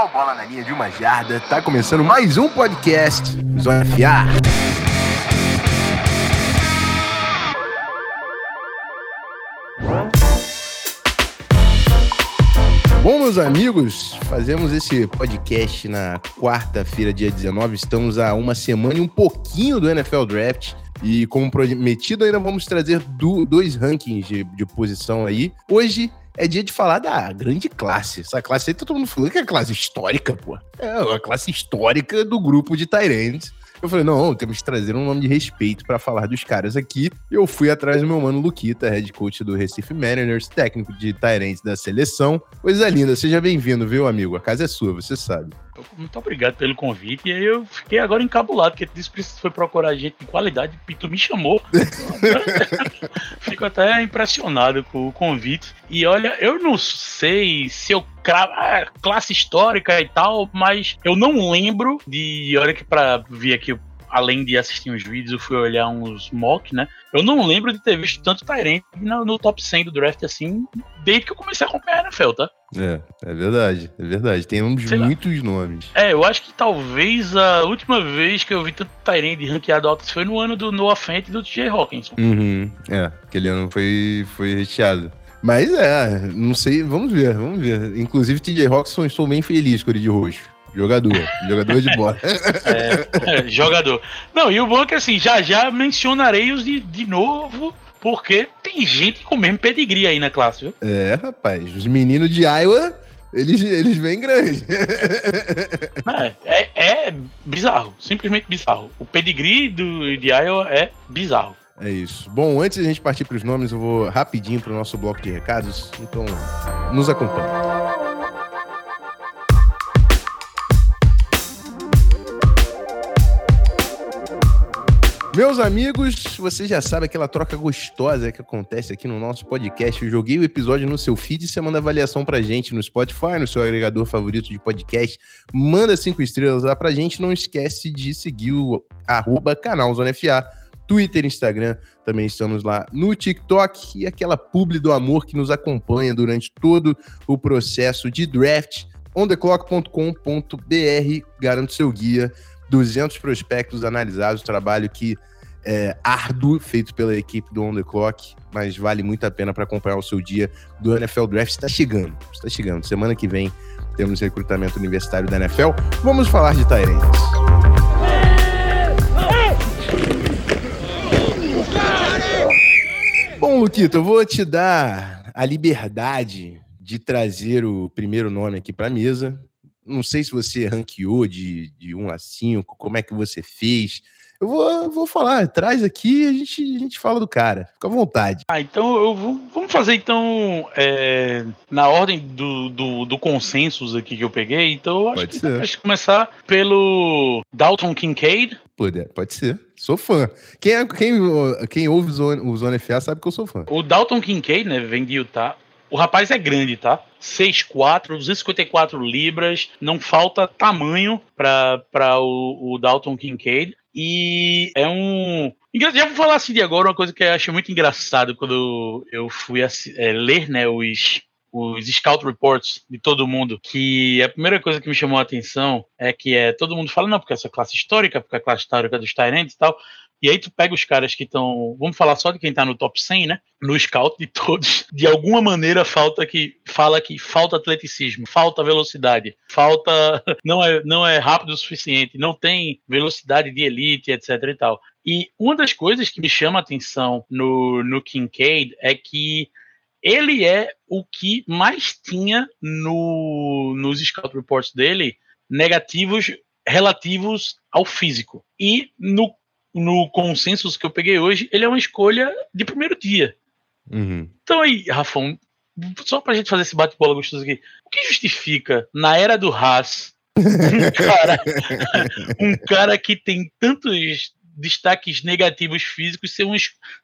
pessoal, bola na linha de uma jarda. Tá começando mais um podcast Zona FA. Bom, meus amigos, fazemos esse podcast na quarta-feira, dia 19. Estamos a uma semana e um pouquinho do NFL Draft. E como prometido, ainda vamos trazer do, dois rankings de, de posição aí. Hoje é dia de falar da grande classe. Essa classe aí todo mundo falando que é classe histórica, pô. É a classe histórica do grupo de Tyrants. Eu falei, não, temos que trazer um nome de respeito para falar dos caras aqui. Eu fui atrás do meu mano Luquita, head coach do Recife Mariners, técnico de Tyrants da seleção. Coisa linda, seja bem-vindo, viu, amigo? A casa é sua, você sabe. Muito obrigado pelo convite. E aí eu fiquei agora encabulado, porque disse que foi procurar gente de qualidade e tu me chamou. Fico até impressionado com o convite. E olha, eu não sei se eu. Ah, classe histórica e tal, mas eu não lembro de. Olha que pra vir aqui além de assistir uns vídeos, eu fui olhar uns mock, né? Eu não lembro de ter visto tanto Tyrant no, no, top 100 do draft assim, desde que eu comecei a acompanhar a NFL, tá? É, é verdade, é verdade. Tem uns, muitos nomes. É, eu acho que talvez a última vez que eu vi tanto Tyrant ranqueado alto foi no ano do Noah Fent e do TJ Hawkinson. Uhum, é, aquele ano foi, foi recheado. Mas é, não sei, vamos ver, vamos ver. Inclusive, TJ Hawkinson, estou bem feliz com ele de roxo. Jogador, jogador de bola. É, é, jogador. Não, e o bom é que assim, já já mencionarei os de, de novo, porque tem gente com o mesmo pedigree aí na classe, viu? É, rapaz, os meninos de Iowa, eles, eles vêm grande. É, é, é bizarro, simplesmente bizarro. O pedigree do, de Iowa é bizarro. É isso. Bom, antes de a gente partir para os nomes, eu vou rapidinho para o nosso bloco de recados, então nos acompanhe. Meus amigos, você já sabe aquela troca gostosa que acontece aqui no nosso podcast. Eu joguei o episódio no seu feed e você manda avaliação pra gente no Spotify, no seu agregador favorito de podcast. Manda cinco estrelas lá pra gente. Não esquece de seguir o arroba canal Zona FA, Twitter, Instagram. Também estamos lá no TikTok e aquela publi do amor que nos acompanha durante todo o processo de draft. ontheclock.com.br, garanto seu guia 200 prospectos analisados, trabalho que é árduo, feito pela equipe do On The Clock, mas vale muito a pena para acompanhar o seu dia do NFL Draft. Está chegando, está chegando. Semana que vem temos recrutamento universitário da NFL. Vamos falar de Tyrants. Bom, Luquito, eu vou te dar a liberdade de trazer o primeiro nome aqui para a mesa não sei se você ranqueou de, de 1 a 5, como é que você fez. Eu vou, vou falar, traz aqui e a gente, a gente fala do cara. Fica à vontade. Ah, então eu vou, vamos fazer então é, na ordem do, do, do consensus aqui que eu peguei. Então eu acho pode que ser. Acho começar pelo Dalton Kincaid. Pode, pode ser. Sou fã. Quem, é, quem, quem ouve o Zone, o Zone FA sabe que eu sou fã. O Dalton Kincaid, né, vem de Utah. O rapaz é grande, tá? 6'4", 254 libras, não falta tamanho para o, o Dalton Kincaid. E é um. Já vou falar assim de agora, uma coisa que eu acho muito engraçado quando eu fui é, ler né, os, os scout reports de todo mundo, que a primeira coisa que me chamou a atenção é que é todo mundo fala, não, porque essa classe histórica, porque a classe histórica dos Tyrants e tal, e aí tu pega os caras que estão, vamos falar só de quem tá no top 100, né? No scout de todos, de alguma maneira falta que fala que falta atleticismo, falta velocidade, falta não é não é rápido o suficiente, não tem velocidade de elite, etc e tal. E uma das coisas que me chama a atenção no no Kincaid é que ele é o que mais tinha no, nos scout reports dele negativos relativos ao físico. E no no consenso que eu peguei hoje, ele é uma escolha de primeiro dia. Uhum. Então aí, Rafão, só pra gente fazer esse bate-bola gostoso aqui, o que justifica, na era do Haas, um cara, um cara que tem tantos destaques negativos físicos ser, um,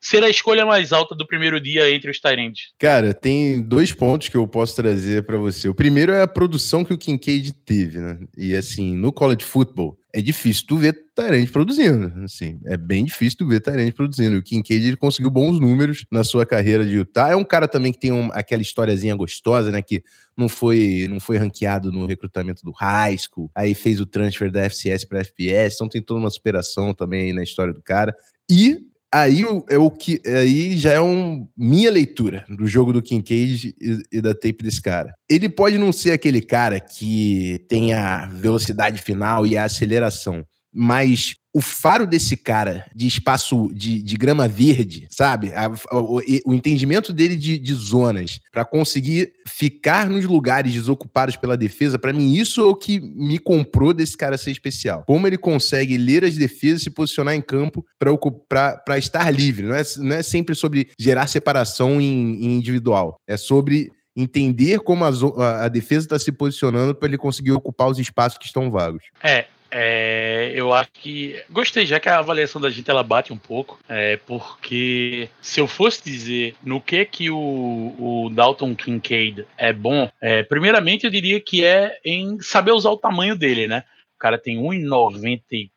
ser a escolha mais alta do primeiro dia entre os Tyrants? Cara, tem dois pontos que eu posso trazer para você. O primeiro é a produção que o Kincaid teve, né? E assim, no college football, é difícil tu ver Tyrande produzindo, assim, é bem difícil tu ver Tyrande produzindo. O Kincaid ele conseguiu bons números na sua carreira de Utah. É um cara também que tem um, aquela historiazinha gostosa, né, que não foi não foi ranqueado no recrutamento do high school, aí fez o transfer da FCS para FPS, então tem toda uma superação também na história do cara. E aí é o que aí já é um minha leitura do jogo do Kincaid e, e, da tape desse cara. Ele pode não ser aquele cara que tem a velocidade final e a aceleração, mas o faro desse cara de espaço de, de grama verde, sabe? A, o, o, entendimento dele de, de zonas para conseguir ficar nos lugares desocupados pela defesa, para mim, isso é o que me comprou desse cara ser especial. Como ele consegue ler as defesas e se posicionar em campo para estar livre. Não é, não é sempre sobre gerar separação em, em individual. É sobre entender como a, a, defesa está se posicionando para ele conseguir ocupar os espaços que estão vagos. É, é, eu acho que. Gostei, já que a avaliação da gente ela bate um pouco, é, porque se eu fosse dizer no que que o, o Dalton Kincaid é bom, é, primeiramente eu diria que é em saber usar o tamanho dele, né? O cara tem 1,93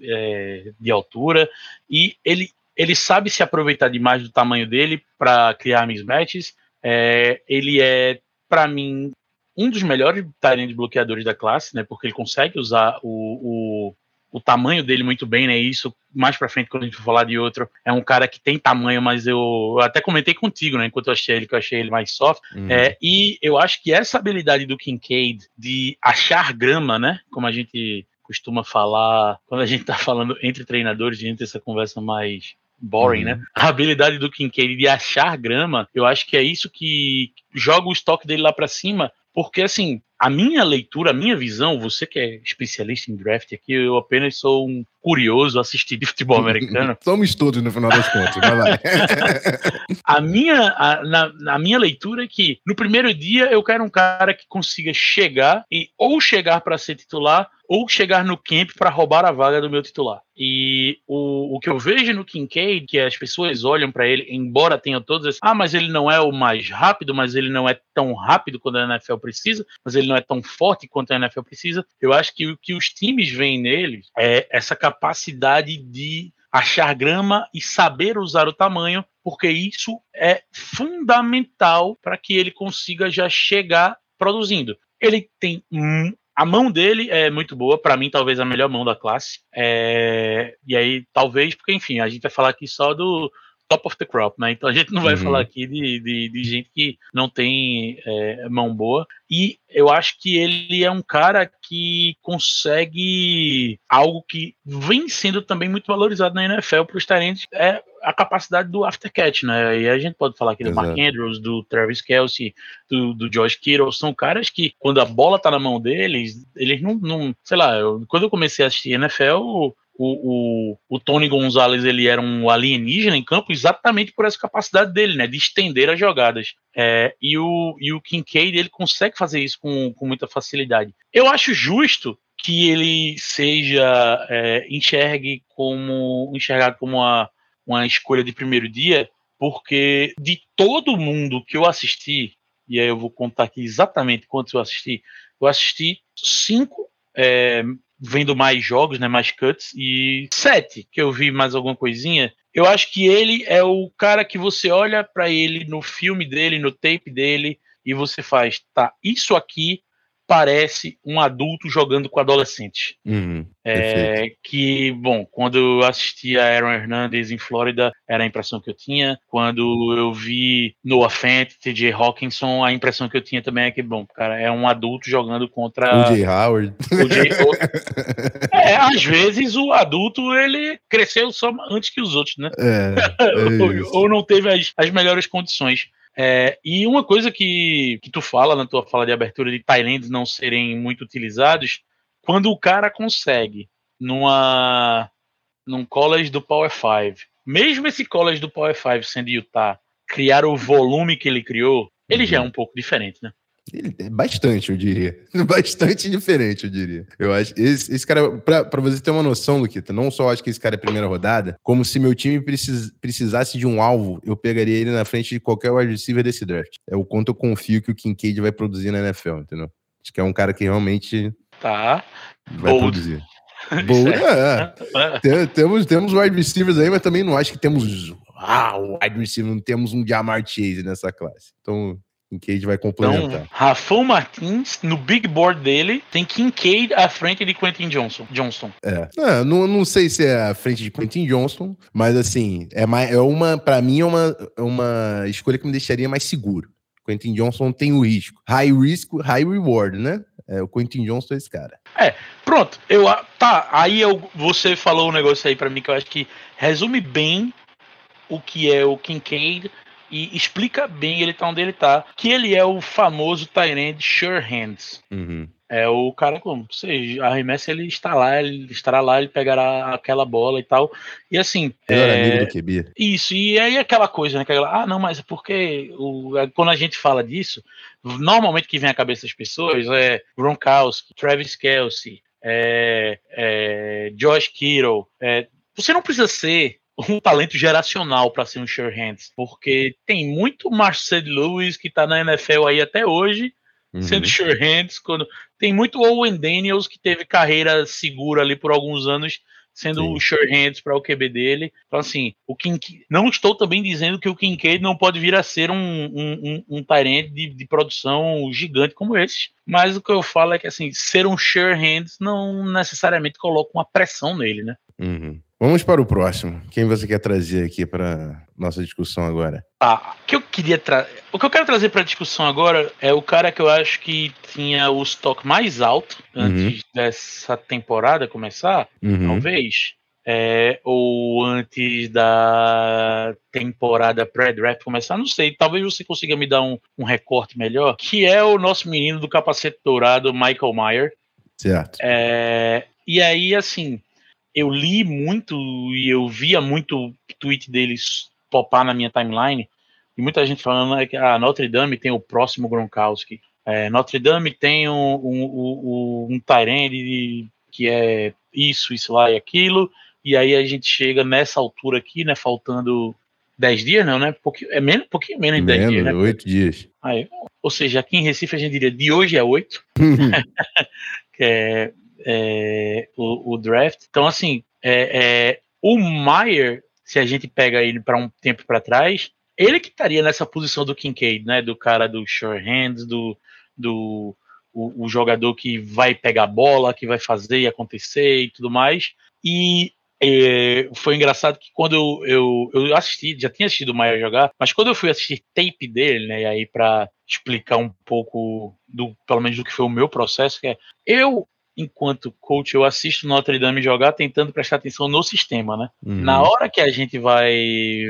é, de altura e ele, ele sabe se aproveitar demais do tamanho dele para criar mismatches. É, ele é, para mim, um dos melhores de bloqueadores da classe, né? Porque ele consegue usar o, o, o tamanho dele muito bem, né? Isso mais para frente quando a gente for falar de outro, é um cara que tem tamanho, mas eu, eu até comentei contigo, né? Enquanto eu achei ele que eu achei ele mais soft. Uhum. É, e eu acho que essa habilidade do Kincaid de achar grama, né? Como a gente costuma falar quando a gente tá falando entre treinadores, a gente tem essa conversa mais boring, né? uhum. né? A habilidade do Kincaid de achar grama, eu acho que é isso que joga o estoque dele lá para cima porque, assim, a minha leitura, a minha visão, você que é especialista em draft aqui, eu apenas sou um curioso assistir de futebol americano. Somos todos no final das contas, vai lá. a minha, a, na, na, minha leitura é que no primeiro dia eu quero um cara que consiga chegar e ou chegar para ser titular ou chegar no camp para roubar a vaga do meu titular. E o, o que eu vejo no Kincaid, que as pessoas olham para ele, embora tenha todas, ah, mas ele não é o mais rápido, mas ele não é tão rápido quando a NFL precisa, mas ele não é tão forte quanto a NFL precisa. Eu acho que o que os times veem nele é essa capacidade de achar grama e saber usar o tamanho, porque isso é fundamental para que ele consiga já chegar produzindo. Ele tem a mão dele é muito boa, para mim, talvez a melhor mão da classe. É, e aí, talvez, porque, enfim, a gente vai falar aqui só do top of the crop, né? Então a gente não vai uhum. falar aqui de, de, de, gente que não tem é, mão boa. E eu acho que ele é um cara que consegue algo que vem sendo também muito valorizado na NFL para os talentos, é a capacidade do aftercatch, né? E a gente pode falar aqui do Exato. Mark Andrews, do Travis Kelsey, do, do Josh Kittle, são caras que, quando a bola tá na mão deles, eles não, não sei lá, eu, quando eu comecei a assistir NFL, o, o, o, Tony Gonzalez ele era um alienígena em campo exatamente por essa capacidade dele, né, de estender as jogadas. É, e, o, e o Kincaid ele consegue fazer isso com, com muita facilidade. Eu acho justo que ele seja é, enxergue como enxergado como uma, uma escolha de primeiro dia, porque de todo mundo que eu assisti, e aí eu vou contar aqui exatamente quantos eu assisti, eu assisti cinco é, vendo mais jogos, né, mais cuts, e sete, que eu vi mais alguma coisinha, eu acho que ele é o cara que você olha para ele no filme dele, no tape dele, e você faz, tá, isso aqui parece um adulto jogando com adolescente. Uhum, é, que, bom, quando eu assisti a Aaron Hernandez em Flórida, era a impressão que eu tinha. Quando eu vi Noah Fant, TJ Hawkinson, a impressão que eu tinha também é que, bom, cara, é um adulto jogando contra. O J. Howard. O J. é, às vezes o adulto ele cresceu só antes que os outros, né? É, é ou, ou, não teve as, as melhores condições. É, e uma coisa que, que tu fala na tua fala de abertura de Thailands não serem muito utilizados, quando o cara consegue numa num college do Power 5, mesmo esse college do Power 5 sendo Utah, criar o volume que ele criou, ele já é uhum. um pouco diferente, né? É bastante, eu diria. Bastante diferente, eu diria. Eu acho. Esse, esse cara, pra, pra você ter uma noção, Luquita, não só acho que esse cara é primeira rodada, como se meu time precis, precisasse de um alvo, eu pegaria ele na frente de qualquer wide receiver desse draft. É o quanto eu confio que o Kincaid vai produzir na NFL, entendeu? Acho que é um cara que realmente tá. vai Bold. produzir. Boa, é. é. temos, temos wide receivers aí, mas também não acho que temos. Ah, wide receiver, não temos um Jamar Chase nessa classe. Então, Kincaid vai complementar. Então, Rafão Martins, no big board dele, tem Kincaid à frente de Quentin Johnson. Johnston. É. é não, não sei se é à frente de Quentin Johnson, mas assim, é, mais, é uma, para mim, é uma, é uma escolha que me deixaria mais seguro. Quentin Johnson tem o risco. High risk, high reward, né? É, o Quentin Johnson é esse cara. É, pronto. Eu, tá, aí eu, você falou um negócio aí para mim que eu acho que resume bem o que é o Kincaid e explica bem ele tá onde ele tá, que ele é o famoso Tyrant Sure Hands. Uhum. É o cara, como você arremessa, ele está lá, ele estará lá, ele pegará aquela bola e tal. E assim. Melhor é... amigo do QB. Isso, e aí aquela coisa, né? Aquela, ah, não, mas é porque o, é, quando a gente fala disso, normalmente que vem à cabeça das pessoas é Gronkowski, Travis Kelsey, é, é, Josh Kittle. É, você não precisa ser um talento geracional para ser um sure hands, porque tem muito Marcel Lewis que está na NFL aí até hoje, uhum. sendo sure hands, quando tem muito Owen Daniels que teve carreira segura ali por alguns anos sendo Sim. o sure hands para o QB dele. Então, assim, o Kincaid, não estou também dizendo que o Kincaid não pode vir a ser um, um, um, um de, de, produção gigante como esse, mas o que eu falo é que, assim, ser um sure hands não necessariamente coloca uma pressão nele, né? Uhum. Vamos para o próximo. Quem você quer trazer aqui para nossa discussão agora? Ah, que eu queria o que eu quero trazer para a discussão agora é o cara que eu acho que tinha o estoque mais alto antes uhum. dessa temporada começar, uhum. talvez. É, ou antes da temporada pré-draft começar, não sei, talvez você consiga me dar um, um, recorte melhor, que é o nosso menino do capacete dourado, Michael Meyer. Certo. É, e aí, assim, eu li muito e eu via muito tweet deles popar na minha timeline, e muita gente falando né, que a ah, Notre Dame tem o próximo Gronkowski. É, Notre Dame tem um, um, um, um Tyrande que é isso, isso lá e aquilo, e aí a gente chega nessa altura aqui, né, faltando 10 dias, não, né? Pouquinho, é menos, pouquinho menos de 10 menos, dias, né? 8 dias. Aí, ou seja, aqui em Recife a gente diria de hoje é 8, que é é, o, o, draft. Então, assim, é, é, o Maier, se a gente pega ele para um tempo para trás, ele que estaria nessa posição do Kincaid, né? Do cara do sure hands, do, do o, o, jogador que vai pegar a bola, que vai fazer e acontecer e tudo mais. E é, foi engraçado que quando eu, eu, eu, assisti, já tinha assistido o Maia jogar, mas quando eu fui assistir tape dele, né, e aí para explicar um pouco do, pelo menos do que foi o meu processo, que é, eu enquanto coach, eu assisto Notre Dame jogar tentando prestar atenção no sistema, né? Uhum. Na hora que a gente vai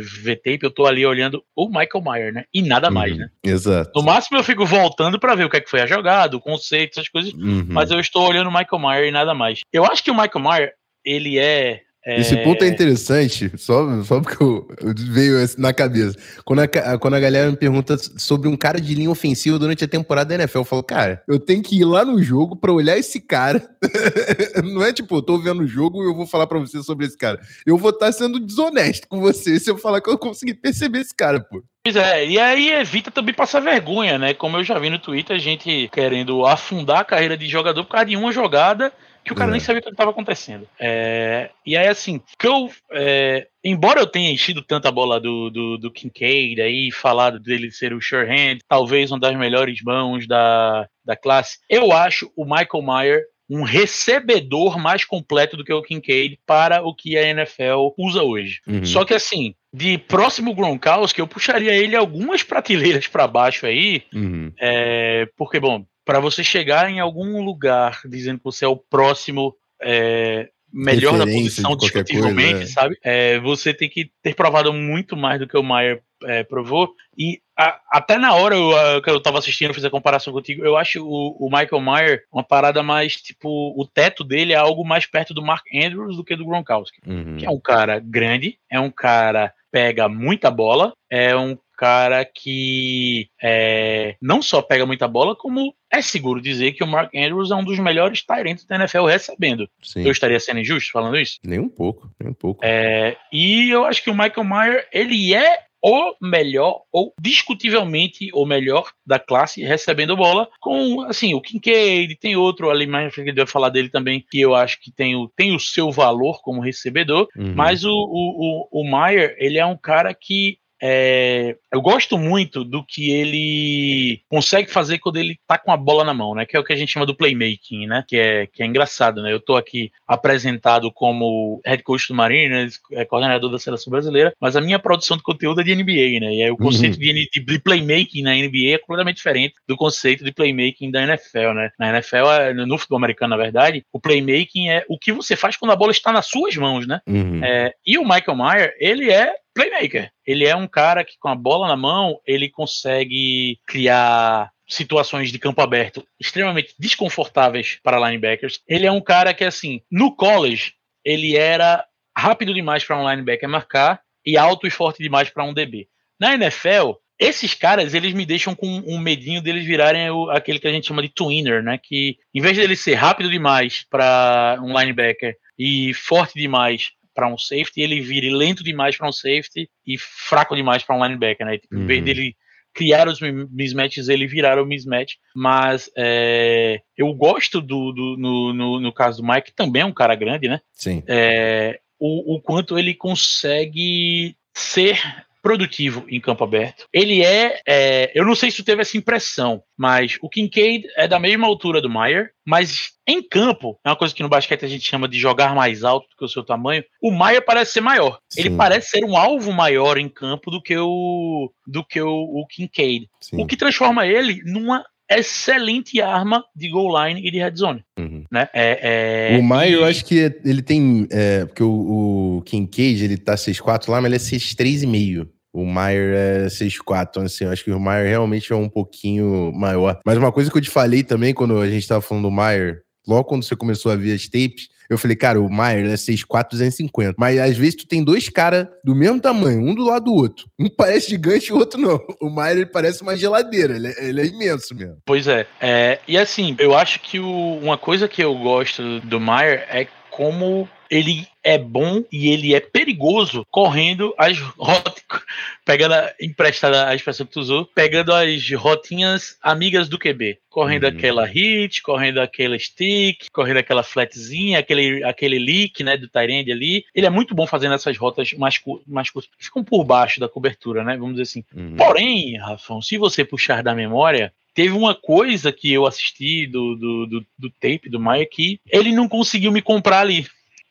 ver tape, eu tô ali olhando o Michael Meyer, né? E nada uhum. mais, né? Exato. No máximo eu fico voltando para ver o que é que foi a jogada, o conceito, essas coisas, uhum. mas eu estou olhando o Michael Meyer e nada mais. Eu acho que o Michael Meyer, ele é é... Esse ponto é interessante, só, só porque eu, eu veio na cabeça. Quando a, quando a galera me pergunta sobre um cara de linha ofensiva durante a temporada da NFL, eu falo, cara, eu tenho que ir lá no jogo pra olhar esse cara. Não é tipo, eu tô vendo o jogo e eu vou falar pra você sobre esse cara. Eu vou estar tá sendo desonesto com você se eu falar que eu consegui perceber esse cara, pô. Pois é, e aí evita também passar vergonha, né? Como eu já vi no Twitter, a gente querendo afundar a carreira de jogador por causa de uma jogada que o cara nem sabia o que estava acontecendo. É, e aí, assim, que eu, é, embora eu tenha enchido tanta bola do, do, do Kincaid aí, falado dele ser o sure hand, talvez uma das melhores mãos da, da classe, eu acho o Michael Meyer um recebedor mais completo do que o Kincaid para o que a NFL usa hoje. Uhum. Só que assim, de próximo Gronkowski, eu puxaria ele algumas prateleiras para baixo aí, uhum. é, porque, bom, para você chegar em algum lugar dizendo que você é o próximo é, melhor da posição discutivelmente, coisa, é. sabe? É, você tem que ter provado muito mais do que o Maier é, provou. E a, até na hora eu, que eu tava assistindo, eu fiz a comparação contigo, eu acho o, o, Michael Mayer uma parada mais, tipo, o teto dele é algo mais perto do Mark Andrews do que do Gronkowski. Uhum. Que é um cara grande, é um cara pega muita bola, é um cara que é, não só pega muita bola, como é seguro dizer que o Mark Andrews é um dos melhores talentos da NFL recebendo. Sim. Eu estaria sendo injusto falando isso? Nem um pouco, nem um pouco. É, e eu acho que o Michael Mayer, ele é o melhor, ou discutivelmente o melhor da classe recebendo bola, com assim, o Kincaid, tem outro ali mais que vai falar dele também, que eu acho que tem o, tem o seu valor como recebedor, uhum. mas o, o, o, o Meyer, ele é um cara que é, eu gosto muito do que ele consegue fazer quando ele tá com a bola na mão, né? Que é o que a gente chama do playmaking, né? Que é, que é engraçado, né? Eu tô aqui apresentado como head coach do Mariners, é, coordenador da seleção brasileira, mas a minha produção de conteúdo é de NBA, né? E aí o conceito uhum. de, de, playmaking na NBA é completamente diferente do conceito de playmaking da NFL, né? Na NFL, é, no futebol americano, na verdade, o playmaking é o que você faz quando a bola está nas suas mãos, né? Uhum. É, e o Michael Mayer, ele é playmaker. Ele é um cara que, com a bola na mão, ele consegue criar situações de campo aberto extremamente desconfortáveis para linebackers. Ele é um cara que, assim, no college, ele era rápido demais para um linebacker marcar e alto e forte demais para um DB. Na NFL, esses caras, eles me deixam com um medinho deles virarem o, aquele que a gente chama de twinner, né? Que em vez dele ser rápido demais para um linebacker e forte demais para um safety, ele vire lento demais para um safety e fraco demais para um linebacker, né? Tipo, uhum. Em vez uhum. dele criar os mismatches, ele virar o mismatch. Mas é, eu gosto do, do no, no, no, caso do Mike, também é um cara grande, né? Sim. É, o, o quanto ele consegue ser produtivo em campo aberto. Ele é, é, eu não sei se tu teve essa impressão, mas o Kincaid é da mesma altura do Maier, mas em campo, é uma coisa que no basquete a gente chama de jogar mais alto do que o seu tamanho. O Maier parece ser maior. Sim. Ele parece ser um alvo maior em campo do que o do que o, o Kincaid. Sim. O que transforma ele numa excelente arma de goal line e de red zone. Uhum. Né? É, é, o Maio, e... eu acho que ele tem. É, porque o, o Kincaid, ele tá 6'4 lá, mas ele é 6'3,5. O Maier é 6'4, então assim, eu acho que o Maier realmente é um pouquinho maior. Mas uma coisa que eu te falei também, quando a gente tava falando do Maier, logo quando você começou a ver as tapes, eu falei, cara, o Maier é 6'4", 250. Mas às vezes tu tem dois caras do mesmo tamanho, um do lado do outro. Um parece gigante e o outro não. O Maier, ele parece uma geladeira, ele é, ele é imenso mesmo. Pois é. é. E assim, eu acho que o, uma coisa que eu gosto do Maier é como ele é bom e ele é perigoso correndo as rotas, pegando a, emprestada a expressão que tu usou, pegando as rotinhas amigas do QB. Correndo uhum. aquela hit, correndo aquela stick, correndo aquela flatzinha, aquele, aquele leak, né, do Tyrande ali. Ele é muito bom fazendo essas rotas mais, mais curtas, que ficam por baixo da cobertura, né, vamos dizer assim. Uhum. Porém, Rafão, se você puxar da memória, teve uma coisa que eu assisti do, do, do, do tape do Maia que ele não conseguiu me comprar ali.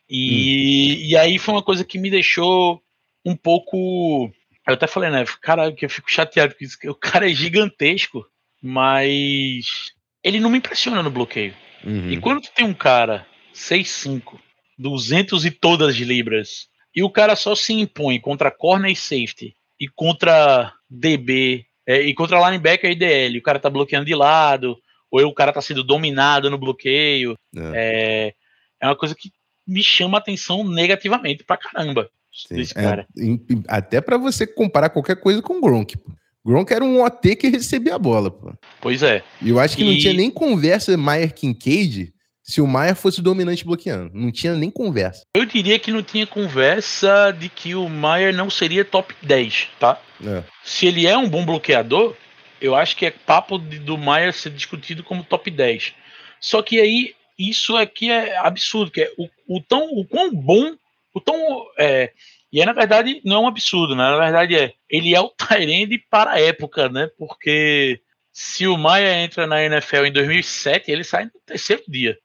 E, hum. e aí foi uma coisa que me deixou um pouco. Eu até falei, né? Cara, que eu fico chateado isso. O cara é gigantesco, mas ele não me impressiona no bloqueio. Uhum. E quando tu tem um cara 6'5, 200 e todas as libras, e o cara só se impõe contra corner e safety, e contra DB, é, e contra linebacker e DL, o cara tá bloqueando de lado, ou o cara tá sendo dominado no bloqueio. É, é, é uma coisa que me chama a atenção negativamente pra caramba. Sim, desse é, cara. É, até para você comparar qualquer coisa com o Gronk. Gronk era um OT que recebia a bola, pô. Pois é. E eu acho que e... não tinha nem conversa Maier Kincaid se o Maier fosse dominante bloqueando. Não tinha nem conversa. Eu diria que não tinha conversa de que o Maier não seria top 10, tá? É. Se ele é um bom bloqueador, eu acho que é papo de, do Maier ser discutido como top 10. Só que aí isso aqui é absurdo, que é o, o tão o quão bom, o tão é, e é, na verdade não é um absurdo, né? Na verdade é, ele é o Tyrande para a época, né? Porque se o Maia entra na NFL em 2007, ele sai no terceiro dia.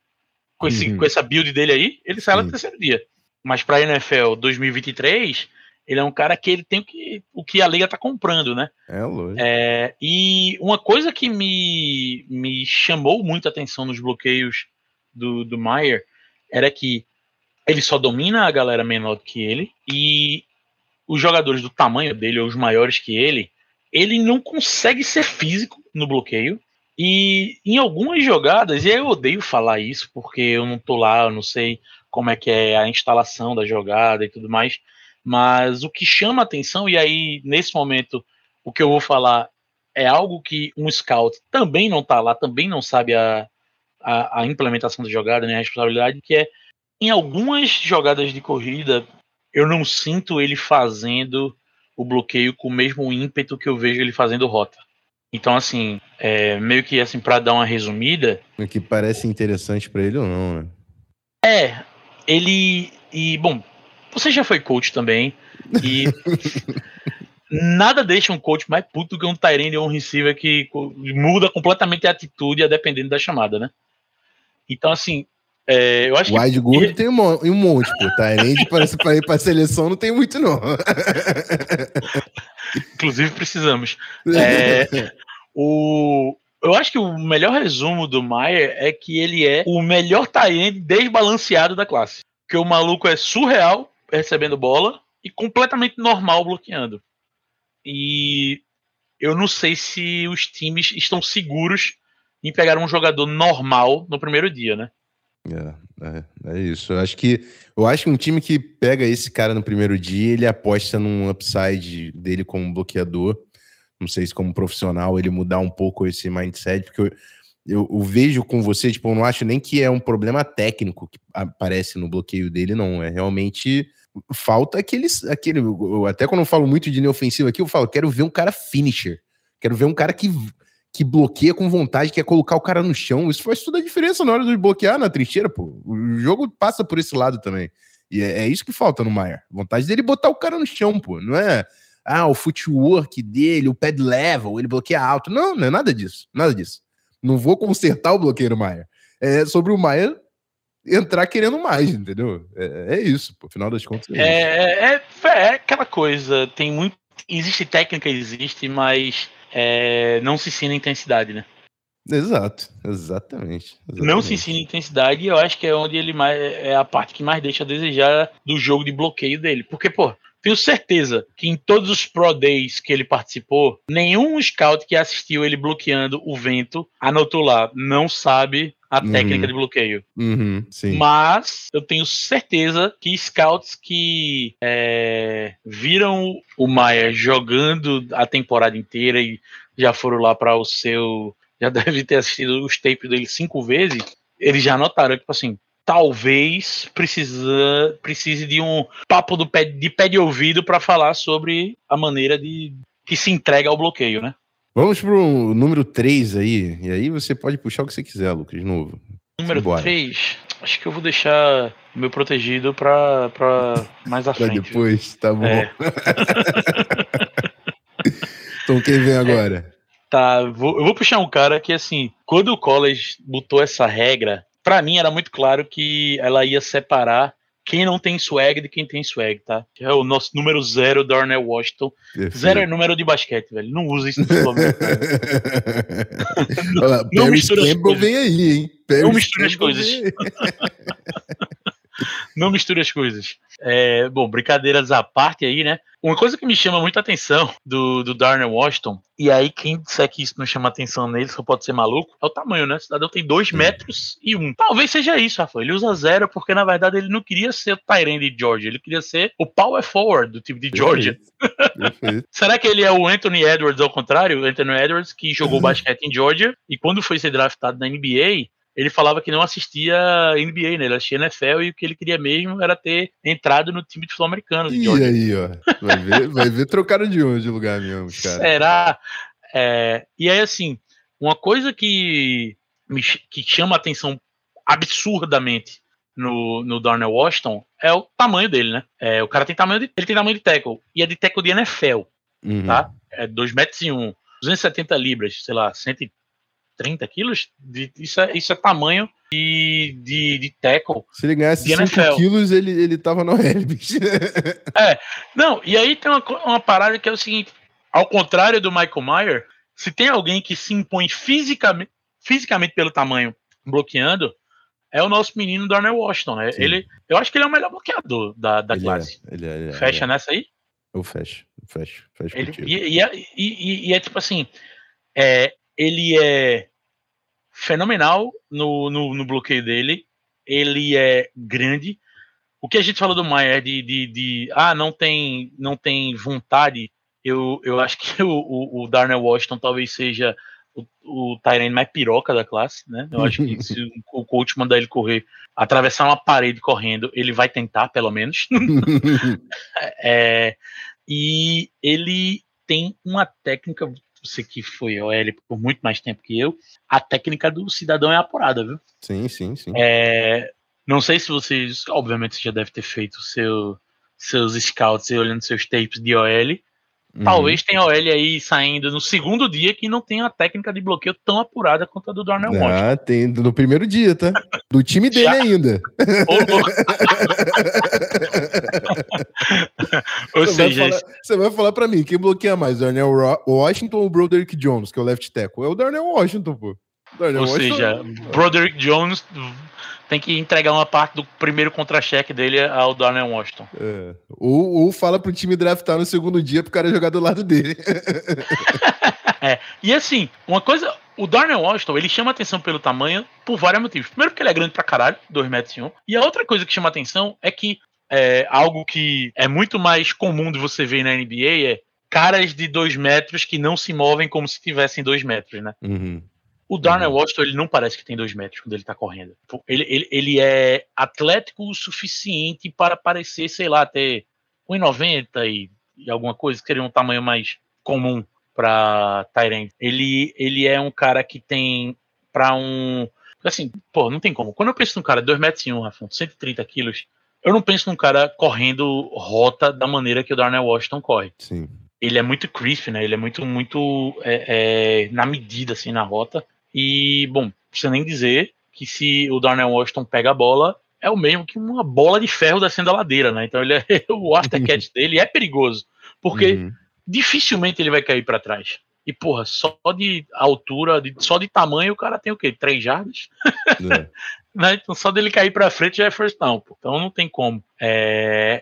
Com, esse, uhum. com essa build dele aí, ele sai no terceiro dia. Mas para a NFL 2023, ele é um cara que ele tem o que, o que a liga tá comprando, né? É, lógico. É, e uma coisa que me, me chamou muita atenção nos bloqueios do, do Maier era que ele só domina a galera menor do que ele e os jogadores do tamanho dele, ou os maiores que ele, ele não consegue ser físico no bloqueio. E em algumas jogadas, e eu odeio falar isso porque eu não tô lá, eu não sei como é que é a instalação da jogada e tudo mais, mas o que chama atenção, e aí nesse momento o que eu vou falar é algo que um scout também não tá lá, também não sabe a, a, a implementação da jogada, né, a responsabilidade, que é em algumas jogadas de corrida eu não sinto ele fazendo o bloqueio com o mesmo ímpeto que eu vejo ele fazendo rota. Então, assim, é, meio que assim, para dar uma resumida. O que parece interessante para ele ou não, né? É, ele. E, bom, você já foi coach também. E. nada deixa um coach mais puto que um Tyrande ou um receiver que muda completamente a atitude a dependendo da chamada, né? Então, assim, é, eu acho Wide que... Gordo tem um, monte, pô. Tyrande parece para ir para seleção não tem muito, não. Inclusive, precisamos. É, o, eu acho que o melhor resumo do Maier é que ele é o melhor Tyrande desbalanceado da classe. Que o maluco é surreal recebendo bola e completamente normal bloqueando. E eu não sei se os times estão seguros em pegar um jogador normal no primeiro dia, né? É, é, é, isso. Eu acho que eu acho que um time que pega esse cara no primeiro dia, ele aposta num upside dele como bloqueador. Não sei se como profissional ele mudar um pouco esse mindset, porque eu, eu, eu, vejo com você, tipo, eu não acho nem que é um problema técnico que aparece no bloqueio dele, não. É realmente falta aqueles, aquele. Até quando eu falo muito de linha ofensiva aqui, eu falo, quero ver um cara finisher. Quero ver um cara que, que bloqueia com vontade, quer colocar o cara no chão. Isso faz toda a diferença na hora de bloquear na trincheira, pô. O jogo passa por esse lado também. E é, é isso que falta no Maier. Vontade dele botar o cara no chão, pô. Não é ah, o footwork dele, o pad level, ele bloqueia alto. Não, não é nada disso. Nada disso. Não vou consertar o bloqueio do Maier. É sobre o Maier entrar querendo mais, entendeu? É, é isso, por final das contas. É, é, é, é, aquela coisa, tem muito. Existe técnica, existe, mas é, não se ensina intensidade, né? Exato, exatamente, exatamente, Não se ensina intensidade e eu acho que é onde ele mais é a parte que mais deixa a desejar do jogo de bloqueio dele. Porque, pô, tenho certeza que em todos os Pro Days que ele participou, nenhum scout que assistiu ele bloqueando o vento anotou lá, não sabe a uhum. técnica de bloqueio. Uhum, Mas eu tenho certeza que scouts que é, viram o Maia jogando a temporada inteira e já foram lá para o seu. Já deve ter assistido os tapes dele cinco vezes. Eles já notaram, tipo assim, talvez precisa, precise de um papo do pé, de pé de ouvido para falar sobre a maneira de que se entrega ao bloqueio, né? Vamos pro número 3 aí. E aí você pode puxar o que você quiser, Lucas, de novo. Número 3. Acho que eu vou deixar o meu protegido para mais à frente. depois, tá bom. É. então quem vem agora? Tá, vou, eu vou puxar um cara que, assim, quando o college botou essa regra para mim era muito claro que ela ia separar quem não tem swag de quem tem swag, tá? É o nosso número zero, Darnell Washington. Zero é número de basquete, velho. Não usa isso no não, Olha, não mistura Campbell vem aí, hein? não mistura as coisas. não mistura as coisas. É, bom, brincadeiras à parte aí, né? Uma coisa que me chama muita atenção do, do Darnell Washington, e aí quem disser que isso não chama atenção nele só pode ser maluco, é o tamanho, né? O cidadão tem 2 metros e 1. Um. Talvez seja isso, Rafa. Ele usa zero porque, na verdade, ele não queria ser o Tyrande de Georgia, ele queria ser o power forward do time de Georgia. Será que ele é o Anthony Edwards ao contrário? O Anthony Edwards que jogou basquete em Georgia e quando foi ser draftado na NBA, ele falava que não assistia NBA, né? Ele assistia NFL e o que ele queria mesmo era ter entrado no time de futebol americano. E aí, ó. Vai ver, vai ver trocaram de onde lugar mesmo, cara. Será? É, e aí, assim, uma coisa que, me, que chama a atenção absurdamente no, no Darnell Washington é o tamanho dele, né? É, o cara tem tamanho de, ele tem tamanho de tackle. E é de tackle de NFL, uhum. tá? É 2 metros e 1, 270 libras, sei lá, 130 30 quilos, de, isso, é, isso é tamanho de, de, de tackle. Se ele ganhasse 5 quilos, ele, ele tava no Helbis. é, não, e aí tem uma, uma parada que é o seguinte: ao contrário do Michael Meyer, se tem alguém que se impõe fisicamente, fisicamente pelo tamanho bloqueando, é o nosso menino Darnell Washington, né? Ele, eu acho que ele é o melhor bloqueador da, da ele classe. É, ele é, ele é, Fecha é. nessa aí? Eu fecho, fecho, fecho ele, e, e, é, e, e, e, é tipo assim, é, ele é fenomenal no, no, no, bloqueio dele. Ele é grande. O que a gente falou do Maier de, de, de, ah, não tem, não tem vontade. Eu, eu acho que o, o, o Darnell Washington talvez seja o, o Tyrene mais piroca da classe, né? Eu acho que se o coach mandar ele correr, atravessar uma parede correndo, ele vai tentar, pelo menos. é, e ele tem uma técnica, você que foi OL por muito mais tempo que eu, a técnica do cidadão é apurada, viu? Sim, sim, sim. É, não sei se vocês, obviamente, você já deve ter feito seu, seus scouts e olhando seus tapes de OL, Uhum. Talvez tenha OL aí saindo no segundo dia que não tem a técnica de bloqueio tão apurada quanto a do Darnell Washington. Ah, tem no primeiro dia, tá? Do time dele ainda. Ou você seja, vai falar, você vai falar pra mim, quem bloqueia mais, Darnell Washington ou Broderick Jones, que é o left tackle? É o Darnell Washington, pô. Darnell Ou Washington... seja, Broderick Jones tem que entregar uma parte do primeiro contra-cheque dele ao Darnell Washington. É. Ou, ou fala pro time draftar no segundo dia pro cara jogar do lado dele. é. E assim, uma coisa. O Darnell Washington, ele chama atenção pelo tamanho por vários motivos. Primeiro porque ele é grande pra caralho, 2 metros e 1. E a outra coisa que chama atenção é que é, algo que é muito mais comum de você ver na NBA é caras de 2 metros que não se movem como se tivessem 2 metros, né? Uhum. O Darnell uhum. Washington, ele não parece que tem dois metros quando ele tá correndo. Ele, ele, ele é atlético o suficiente para parecer, sei lá, ter 1,90 e, e alguma coisa, que seria um tamanho mais comum para Tyrant. Ele, ele é um cara que tem para um. Assim, pô, não tem como. Quando eu penso num cara de 2 metros e 1, Rafa, 130 quilos, eu não penso num cara correndo rota da maneira que o Darnell Washington corre. Sim. Ele é muito crisp, né? Ele é muito, muito é, é, na medida, assim, na rota. E, bom, precisa nem dizer que se o Darnell Washington pega a bola, é o mesmo que uma bola de ferro descendo a ladeira, né? Então ele é, o aftercatch dele é perigoso, porque uhum. dificilmente ele vai cair para trás. E, porra, só de altura, de, só de tamanho, o cara tem o quê? Três jardas? É. né? Então, só dele cair para frente já é first down, pô. Então não tem como. É,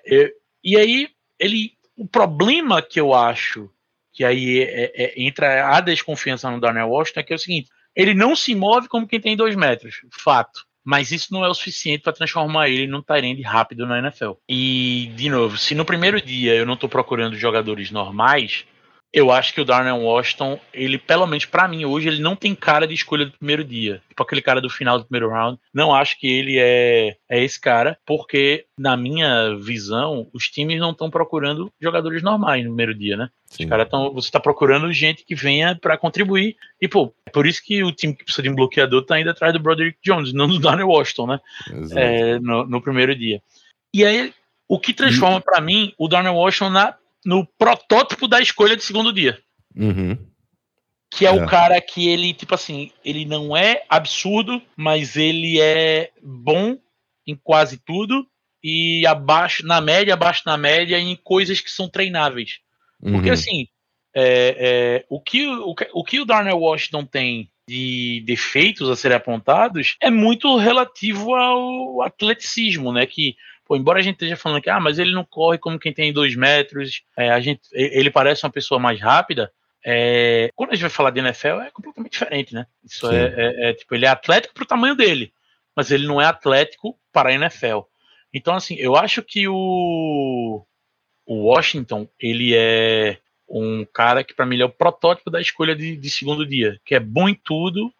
e aí, ele. O problema que eu acho que aí é, é, entra a desconfiança no Darnell Washington é que é o seguinte: ele não se move como quem tem dois metros, fato. Mas isso não é o suficiente para transformar ele num Tyrande rápido na NFL. E, de novo, se no primeiro dia eu não estou procurando jogadores normais, eu acho que o Darnell Washington, ele, pelo menos para mim hoje, ele não tem cara de escolha do primeiro dia. Tipo aquele cara do final do primeiro round. Não acho que ele é, é esse cara, porque, na minha visão, os times não estão procurando jogadores normais no primeiro dia, né? Sim. Os caras estão. Você está procurando gente que venha para contribuir. E, pô, é por isso que o time que precisa de um bloqueador tá indo atrás do Broderick Jones, não do Darnell Washington, né? É, no, no primeiro dia. E aí, o que transforma para mim o Darnell Washington na no protótipo da escolha de segundo dia. Uhum. Que é, é, o cara que ele, tipo assim, ele não é absurdo, mas ele é bom em quase tudo e abaixo, na média, abaixo na média, em coisas que são treináveis. Uhum. Porque assim, é, é, o, que, o, o que o Darnell Washington tem de defeitos a serem apontados é muito relativo ao atleticismo, né? Que Pô, embora a gente esteja falando que, ah, mas ele não corre como quem tem dois metros, é, a gente, ele parece uma pessoa mais rápida. É, quando a gente vai falar de NFL, é completamente diferente, né? Isso é, é, é, tipo, ele é atlético para o tamanho dele, mas ele não é atlético para a NFL. Então, assim, eu acho que o, o Washington, ele é um cara que para mim é o protótipo da escolha de, de segundo dia, que é bom em tudo,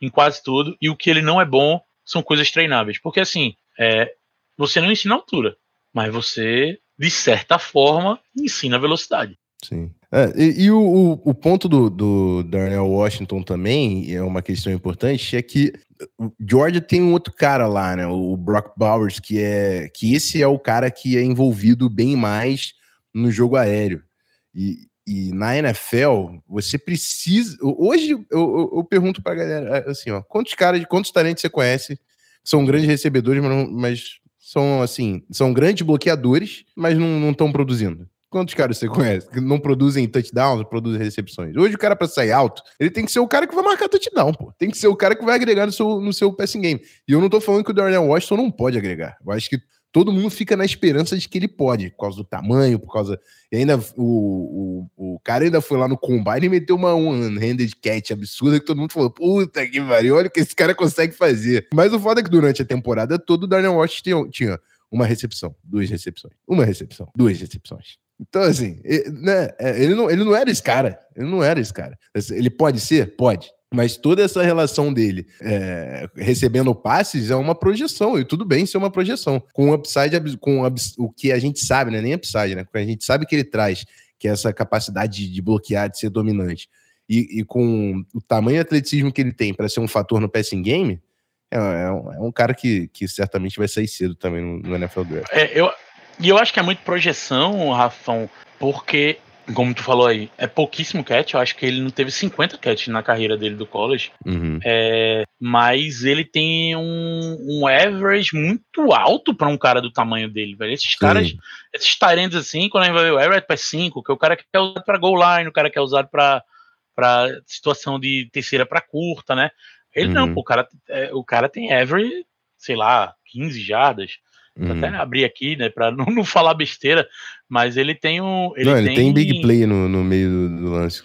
em quase tudo, e o que ele não é bom são coisas treináveis. Porque assim, é, você não ensina altura, mas você, de certa forma, ensina velocidade. Sim. É, e, e o, o, ponto do, do Darnell Washington também, é uma questão importante, é que Georgia tem um outro cara lá, né? O Brock Bowers, que é que esse é o cara que é envolvido bem mais no jogo aéreo. E, e na NFL, você precisa. Hoje eu, eu, eu pergunto pra galera assim, ó, quantos caras, quantos talentos você conhece são grandes recebedores, mas, não, mas são assim, são grandes bloqueadores, mas não estão produzindo. Quantos caras você conhece que não produzem touchdowns, produzem recepções? Hoje o cara para sair alto, ele tem que ser o cara que vai marcar touchdown, pô. Tem que ser o cara que vai agregar no seu, no seu passing game. E eu não tô falando que o Darnell Washington não pode agregar. Eu acho que todo mundo fica na esperança de que ele pode, por causa do tamanho, por causa. E ainda o, o, o cara ainda foi lá no combine e meteu uma one-handed catch absurda que todo mundo falou: puta que pariu, olha o que esse cara consegue fazer. Mas o foda é que durante a temporada toda o Darnell Washington tinha uma recepção, duas recepções, uma recepção, duas recepções. Então, assim, ele, né, é, ele, não, ele não era esse cara. Ele não era esse cara. Ele pode ser? Pode. Mas toda essa relação dele é, recebendo passes é uma projeção, e tudo bem ser uma projeção. Com o upside, com o que a gente sabe, né? Nem upside, né? a gente sabe que ele traz, que é essa capacidade de, de bloquear, de ser dominante. E, e, com o tamanho e atleticismo que ele tem para ser um fator no passing game, é, é, um, é um, cara que, que certamente vai sair cedo também no, no NFL Draft. É, eu, e eu acho que é muito projeção, Rafão, porque como tu falou aí, é pouquíssimo catch. Eu acho que ele não teve 50 catch na carreira dele do college. Uhum. É, mas ele tem um, um average muito alto para um cara do tamanho dele, velho. Esses Sim. caras, esses Tyrands assim, quando a gente vai ver o average para 5, que é o cara que é usado para goal line, o cara que é usado para situação de terceira para curta, né? Ele uhum. não, pô, o cara, é, o cara tem average, sei lá, 15 jardas. Vou até uhum. abrir aqui, né, para não, não, falar besteira, mas ele tem um. Ele, não, ele tem, tem big play no, no meio do, do, lance.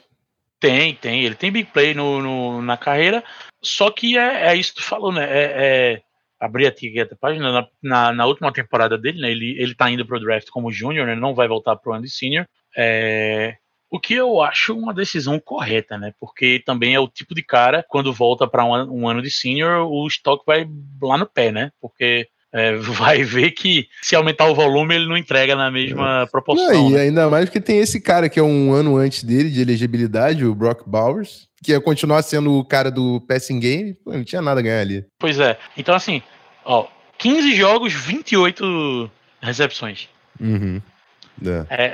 Tem, tem. Ele tem big play no, no na carreira, só que é, é, isso que tu falou, né? É, é abrir aqui a página, na, na, na, última temporada dele, né? Ele, ele tá indo pro draft como júnior, né? Não vai voltar pro ano de senior. É, o que eu acho uma decisão correta, né? Porque também é o tipo de cara, quando volta para um, um, ano de senior, o estoque vai lá no pé, né? Porque é, vai ver que se aumentar o volume, ele não entrega na mesma é. proporção. Não, e né? ainda mais que tem esse cara que é um ano antes dele de elegibilidade, o Brock Bowers, que ia continuar sendo o cara do passing game, pô, não tinha nada a ganhar ali. Pois é. Então, assim, ó, 15 jogos, 28 recepções. Uhum. É. É,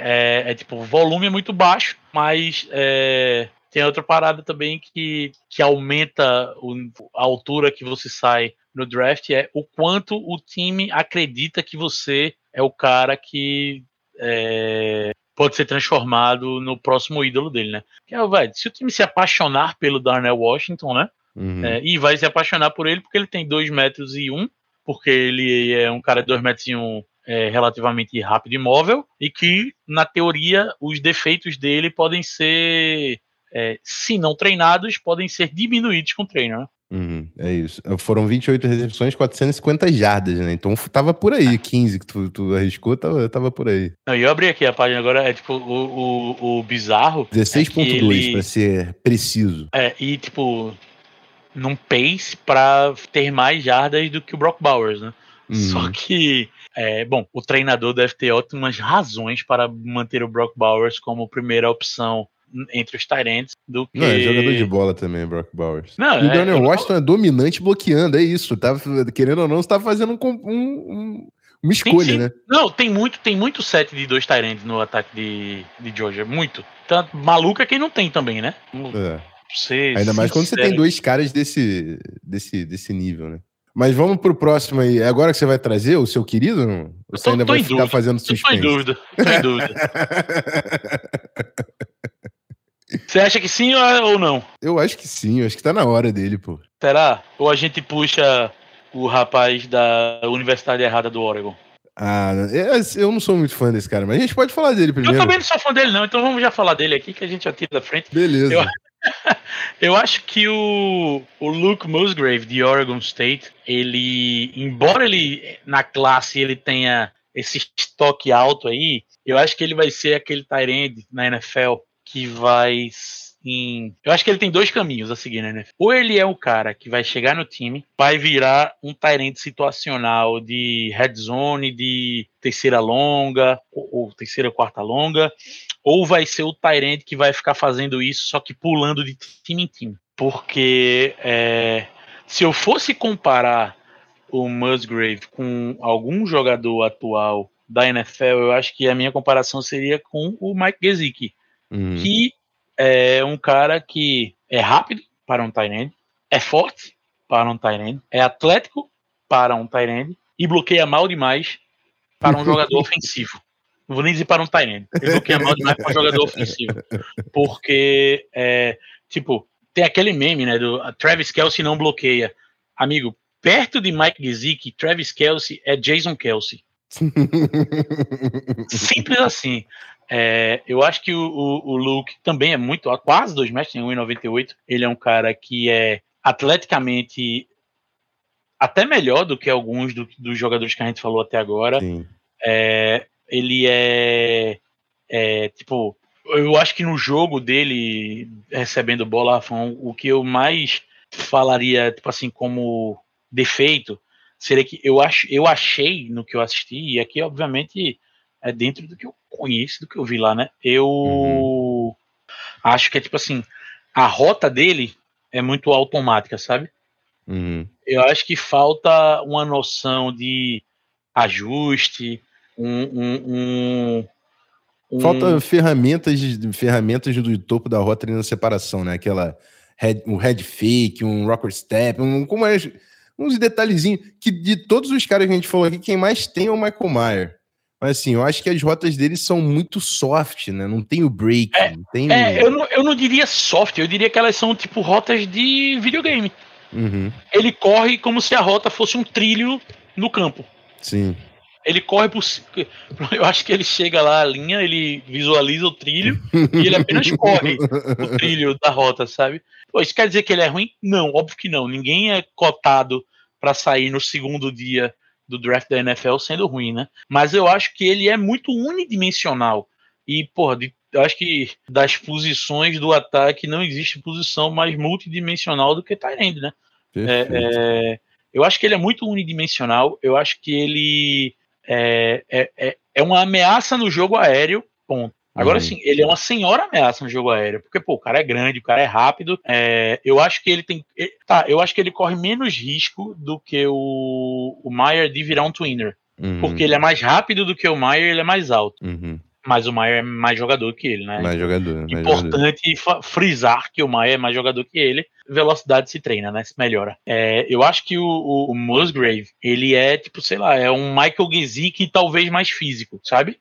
é, é, tipo, o volume é muito baixo, mas é, tem outra parada também que, que aumenta o, a altura que você sai no draft é o quanto o time acredita que você é o cara que é, pode ser transformado no próximo ídolo dele, né? Que é, vai, se o time se apaixonar pelo Darnell Washington, né? Uhum. É, e vai se apaixonar por ele porque ele tem 2 metros e 1, um, porque ele é um cara de 2 metros e 1 um, é, relativamente rápido e móvel, e que, na teoria, os defeitos dele podem ser, é, se não treinados, podem ser diminuídos com treino, né? Uhum, é isso. Foram 28 recepções, 450 jardas, né? Então tava por aí, 15 que tu, tu arriscou, tava, tava por aí. Não, eu abri aqui a página agora, é tipo, o, o, o bizarro. 16.2 é ele... pra ser preciso. É, e tipo, num pace pra ter mais jardas do que o Brock Bowers, né? Uhum. Só que, é, bom, o treinador deve ter ótimas razões para manter o Brock Bowers como primeira opção entre os Tyrants do que. Não, é jogador de bola também, Brock Bowers. Não, e o é, Daniel Washington é dominante bloqueando, é isso. Tá, querendo ou não, você tá fazendo um, um, uma escolha, né? Não, tem muito, tem muito set de dois Tyrants no ataque de, de Georgia. Muito. Tanto maluco é quem não tem também, né? É. Você, Ainda mais quando você tem dois caras desse, desse, desse nível, né? Mas vamos pro próximo aí. É agora que você vai trazer o seu querido? Não? Ou você tô, ainda vai ficar dúvida. fazendo suspense? Tô em dúvida. Tô em dúvida. Você acha que sim ou não? Eu acho que sim, eu acho que tá na hora dele, pô. Será? Ou a gente puxa o rapaz da Universidade Errada do Oregon? Ah, eu não sou muito fã desse cara, mas a gente pode falar dele primeiro. Eu também não sou fã dele, não, então vamos já falar dele aqui que a gente já tira da frente. Beleza. Eu, eu acho que o, o Luke Musgrave, de Oregon State, ele, embora ele na classe ele tenha esse estoque alto aí, eu acho que ele vai ser aquele Tyrande na NFL que vai em... Eu acho que ele tem dois caminhos a seguir, né? Ou ele é o cara que vai chegar no time, vai virar um Tyrant situacional de red zone, de terceira longa, ou, ou terceira quarta longa, ou vai ser o Tyrant que vai ficar fazendo isso, só que pulando de time em time. Porque é, se eu fosse comparar o Musgrave com algum jogador atual da NFL, eu acho que a minha comparação seria com o Mike Gesicki uhum. que é um cara que é rápido para um Tyrande, é forte para um Tyrande, é atlético para um Tyrande e bloqueia mal demais para um jogador ofensivo. Não vou nem dizer para um Tyrande, ele bloqueia mal demais para um jogador ofensivo. Porque, é, tipo, tem aquele meme, né, do Travis Kelsey não bloqueia. Amigo, perto de Mike Gesicki, Travis Kelsey é Jason Kelsey. Simples assim. É, eu acho que o, o, o, Luke também é muito, quase 2 metros, tem 1,98. Ele é um cara que é atleticamente até melhor do que alguns do, dos jogadores que a gente falou até agora. É, ele é, é, tipo, eu acho que no jogo dele, recebendo bola, Rafão, o que eu mais falaria, tipo assim, como defeito, seria que eu, ach, eu achei no que eu assisti, e aqui, obviamente, é dentro do que eu conheço, do que eu vi lá, né? Eu uhum. acho que é tipo assim, a rota dele é muito automática, sabe? Uhum. Eu acho que falta uma noção de ajuste, um, um, um falta ferramentas, ferramentas do topo da rota ali na separação, né? Aquela head, um head fake, um rocker step, um, como é, uns detalhezinhos que de todos os caras que a gente falou aqui, quem mais tem é o Michael Mayer. Mas assim, eu acho que as rotas dele são muito soft, né? Não tem o break. É, não tem é eu, não, eu não diria soft, eu diria que elas são tipo rotas de videogame. Uhum. Ele corre como se a rota fosse um trilho no campo. Sim. Ele corre por. Eu acho que ele chega lá, a linha, ele visualiza o trilho e ele apenas corre o trilho da rota, sabe? Pô, isso quer dizer que ele é ruim? Não, óbvio que não. Ninguém é cotado para sair no segundo dia do draft da NFL sendo ruim, né? Mas eu acho que ele é muito unidimensional. E, porra, de, eu acho que das posições do ataque não existe posição mais multidimensional do que Tyrande, né? É, é, eu acho que ele é muito unidimensional. Eu acho que ele é, é, é, é uma ameaça no jogo aéreo, ponto. Agora uhum. sim, ele é uma senhora ameaça no jogo aéreo, porque pô, o cara é grande, o cara é rápido. É, eu acho que ele tem. Tá, eu acho que ele corre menos risco do que o, o Maier de virar um twinner. Uhum. Porque ele é mais rápido do que o Maier, ele é mais alto. Uhum. Mas o Maia é mais jogador que ele, né? Mais jogador. Importante mais jogador. frisar que o Maia é mais jogador que ele. Velocidade se treina, né? Se melhora. É, eu acho que o, o, o, Musgrave, ele é, tipo, sei lá, é um Michael Gesicki talvez mais físico, sabe?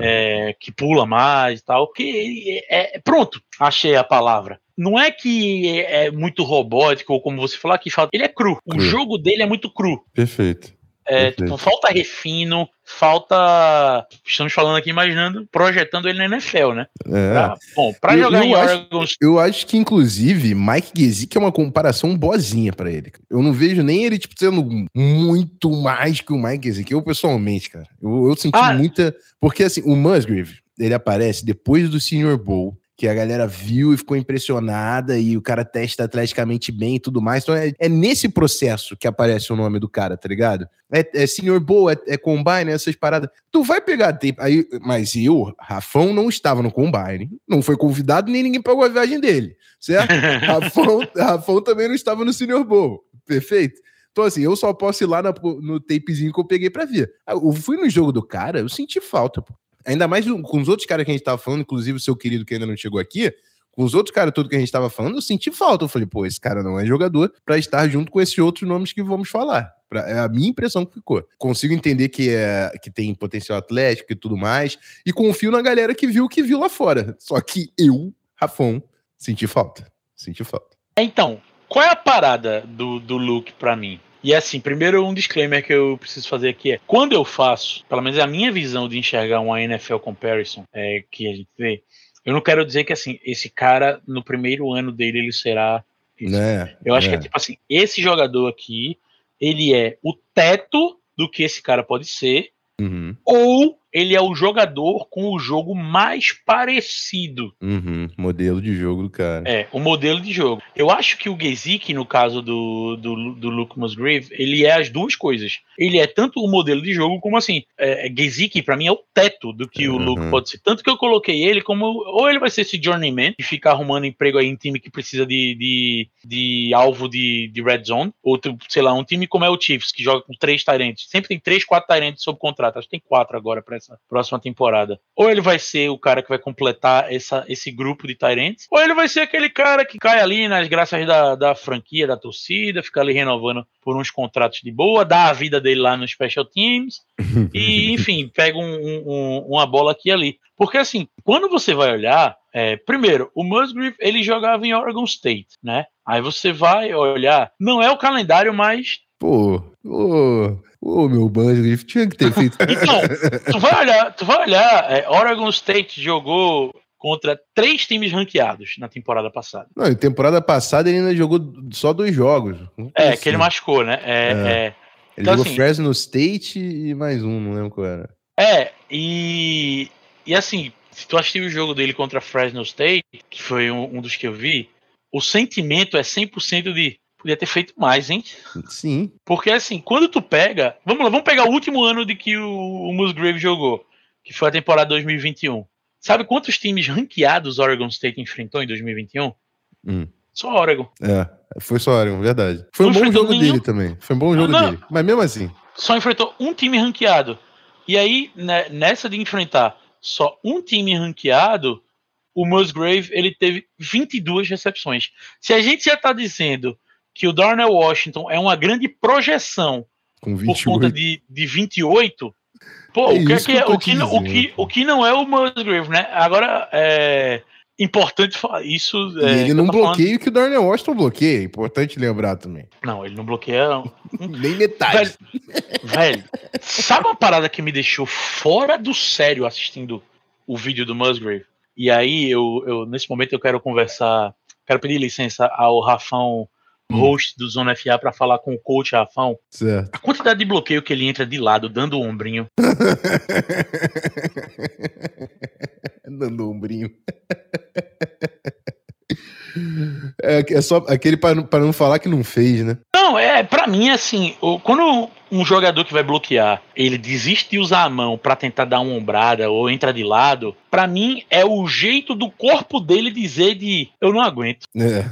É. É, que pula mais e tal. Que é, pronto, achei a palavra não é que é muito robótico, ou como você falou, que falta. Ele é cru. O jogo dele é muito cru. Perfeito. É, tipo, falta refino, falta. Estamos falando aqui, imaginando, projetando ele na NFL, né? É. Pra, bom, pra eu, jogar eu em acho, Oregon. Eu acho que, inclusive, Mike Gesicki é uma comparação boazinha para ele. Eu não vejo nem ele, tipo, sendo muito mais que o Mike Gesicki. Eu, pessoalmente, cara, eu, eu senti ah. muita. Porque, assim, o Musgrave, ele aparece depois do Senior Bowl que a galera viu e ficou impressionada e o cara testa atleticamente bem e tudo mais. Então é, é nesse processo que aparece o nome do cara, tá ligado? É, é Senior Bowl, é, é Combine, essas paradas. Tu vai pegar tape. Aí, mas eu, Rafão, não estava no Combine, não foi convidado, nem ninguém pagou a viagem dele, certo? Rafão, Rafão também não estava no Senior Bowl, perfeito? Então, assim, eu só posso ir lá no, no tapezinho que eu peguei pra ver. Eu fui no jogo do cara, eu senti falta, pô. Ainda mais com os outros caras que a gente tava falando, inclusive o seu querido que ainda não chegou aqui, com os outros caras todos que a gente tava falando, eu senti falta. Eu falei, pô, esse cara não é jogador para estar junto com esses outros nomes que vamos falar. Pra, é a minha impressão que ficou. Consigo entender que, é, que tem potencial atlético e tudo mais, e confio na galera que viu o que viu lá fora. Só que eu, Rafão, senti falta. Senti falta. Então, qual é a parada do, do Luke para mim? E assim, primeiro um disclaimer que eu preciso fazer aqui é: quando eu faço, pelo menos a minha visão de enxergar uma NFL comparison é, que a gente vê, eu não quero dizer que assim, esse cara, no primeiro ano dele, ele será. Né, eu acho que é tipo assim: esse jogador aqui, ele é o teto do que esse cara pode ser, uhum. ou ele é o jogador com o jogo mais parecido. Uhum, modelo de jogo do cara. É, o modelo de jogo. Eu acho que o Gesicki, no caso do, do, do Luke Musgrave, ele é as duas coisas. Ele é tanto o modelo de jogo, como assim, é, Gesicki, pra mim, é o teto do que uhum. o Luke pode ser. Tanto que eu coloquei ele como, ou ele vai ser esse journeyman, e ficar arrumando emprego aí em time que precisa de, de, de alvo de, de red zone, ou, sei lá, um time como é o Chiefs, que joga com três Tyrants. Sempre tem três, quatro Tyrants sob contrato. Acho que tem quatro agora pra próxima temporada. Ou ele vai ser o cara que vai completar essa, esse grupo de Tyrants, ou ele vai ser aquele cara que cai ali nas graças da, da franquia, da torcida, fica ali renovando por uns contratos de boa, dá a vida dele lá no Special Teams e, enfim, pega um, um, uma bola aqui e ali. Porque, assim, quando você vai olhar, é, primeiro, o Musgrave, ele jogava em Oregon State, né? Aí você vai olhar, não é o calendário mais... Pô, pô... Ô, meu banjo, tinha que ter feito. então, tu vai olhar, tu vai olhar, é, Oregon State jogou contra três times ranqueados na temporada passada. Não, em temporada passada ele ainda jogou só dois jogos. É, assim. que ele machucou, né? É, é. é. Ele então, jogou assim, Fresno State e mais um, não lembro qual era. É, e, e assim, se tu assistiu o jogo dele contra Fresno State, que foi um, um dos que eu vi, o sentimento é 100% de podia ter feito mais, hein? Sim. Porque assim, quando tu pega, vamos lá, vamos pegar o último ano de que o, o Musgrave jogou, que foi a temporada 2021. Sabe quantos times ranqueados Oregon State enfrentou em 2021? Hum. Só Oregon. É, foi só Oregon, verdade. Foi Não um bom jogo nenhum- dele também. Foi um bom jogo Não. dele. Mas mesmo assim. Só enfrentou um time ranqueado. E aí, né, nessa de enfrentar só um time ranqueado, o Musgrave ele teve 22 recepções. Se a gente já tá dizendo que o Darnell Washington é uma grande projeção por conta 28. de, de 28. Pô, É o, que é isso que que é- tô o, que, não- o, dizendo, que, o que não é o Musgrave, né? Agora, é importante falar isso. É, ele não falando- bloqueia o que o Darnell Washington bloqueia. É importante lembrar também. Não, ele não bloqueia. Nem metade. Velho, sabe uma parada que me deixou fora do sério assistindo o vídeo do Musgrave? E aí, eu, eu nesse momento, eu quero conversar, quero pedir licença ao Rafão. Host do Zona FA, para falar com o coach Rafão. Certo. A quantidade de bloqueio que ele entra de lado, dando o ombrinho. Dando ombrinho. É, é só aquele para não falar que não fez, né? Não, é, pra mim, assim, o- quando um jogador que vai bloquear, ele desiste de usar a mão pra tentar dar uma ombrada ou entra de lado, pra mim é o jeito do corpo dele dizer de eu não aguento. É.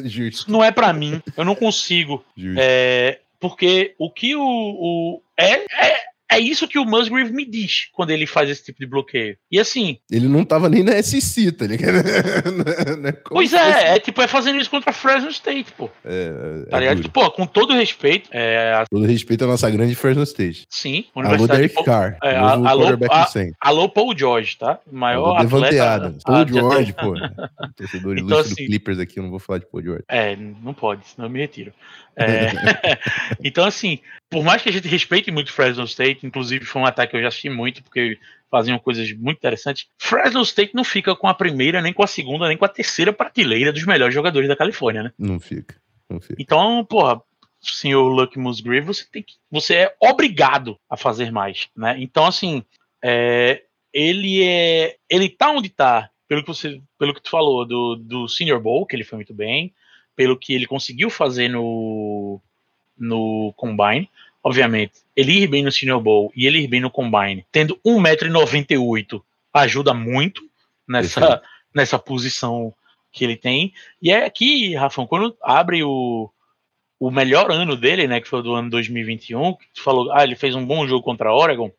Justo, Isso não é pra mim, eu não consigo. justo. É, porque o que o. o é, é, é isso que o Musgrave me diz quando ele faz esse tipo de bloqueio. E assim, Ele não tava nem na SC, tá ligado? É pois fosse- é, é tipo, é fazendo isso contra Fresno State, pô. É, é Tá ligado? duro. Pô, com todo respeito, é, Todo respeito à nossa grande Fresno State. sim, Alô, Universidade de Derek Carr. é, alô, a-. Alô, Paul George, tá? Maior Alô, atleta. Paul George, pô. Torcedor Então, ilustre assim- do Clippers aqui, eu não vou falar de Paul George. É, não pode, senão eu me retiro. É, então, assim, por mais que a gente respeite muito Fresno State, inclusive foi um ataque que eu já assisti muito, porque faziam coisas muito interessantes, Fresno State não fica com a primeira, nem com a segunda, nem com a terceira prateleira dos melhores jogadores da Califórnia, né? Não fica. Não fica. Então, porra, senhor Luck Musgrave, você tem que. Você é obrigado a fazer mais, né? Então, assim, é, ele é. Ele tá onde tá, pelo que você. Pelo que tu falou, do, do Senior Bowl, que ele foi muito bem, pelo que ele conseguiu fazer no. no Combine. Obviamente, ele ir bem no Senior Bowl e ele ir bem no Combine, tendo 1,98m, ajuda muito nessa, nessa posição que ele tem. E é aqui, Rafão, quando abre o, o melhor ano dele, né, que foi do ano 2021, que tu falou, ah, ele fez um bom jogo contra a Oregon,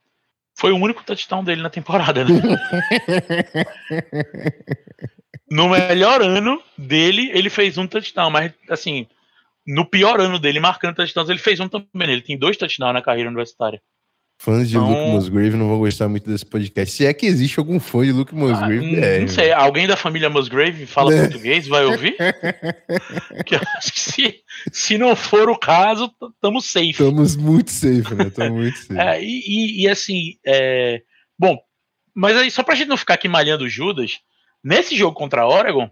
foi o único touchdown dele na temporada, né? no melhor ano dele, ele fez um touchdown, mas assim, no pior ano dele, marcando touchdowns, ele fez um também. Ele tem dois touchdowns na carreira universitária. Fãs de Então- Luke Musgrave não vão gostar muito desse podcast. Se é que existe algum fã de Luke Ah, Musgrave, n- é. não sei, alguém da família Musgrave fala É. português, vai ouvir? Que eu acho que se, se não for o caso, tamo safe. Estamos muito safe, né? Estamos muito safe. É, e, e- e assim, é, bom, mas aí só pra gente não ficar aqui malhando o Judas, nesse jogo contra a Oregon,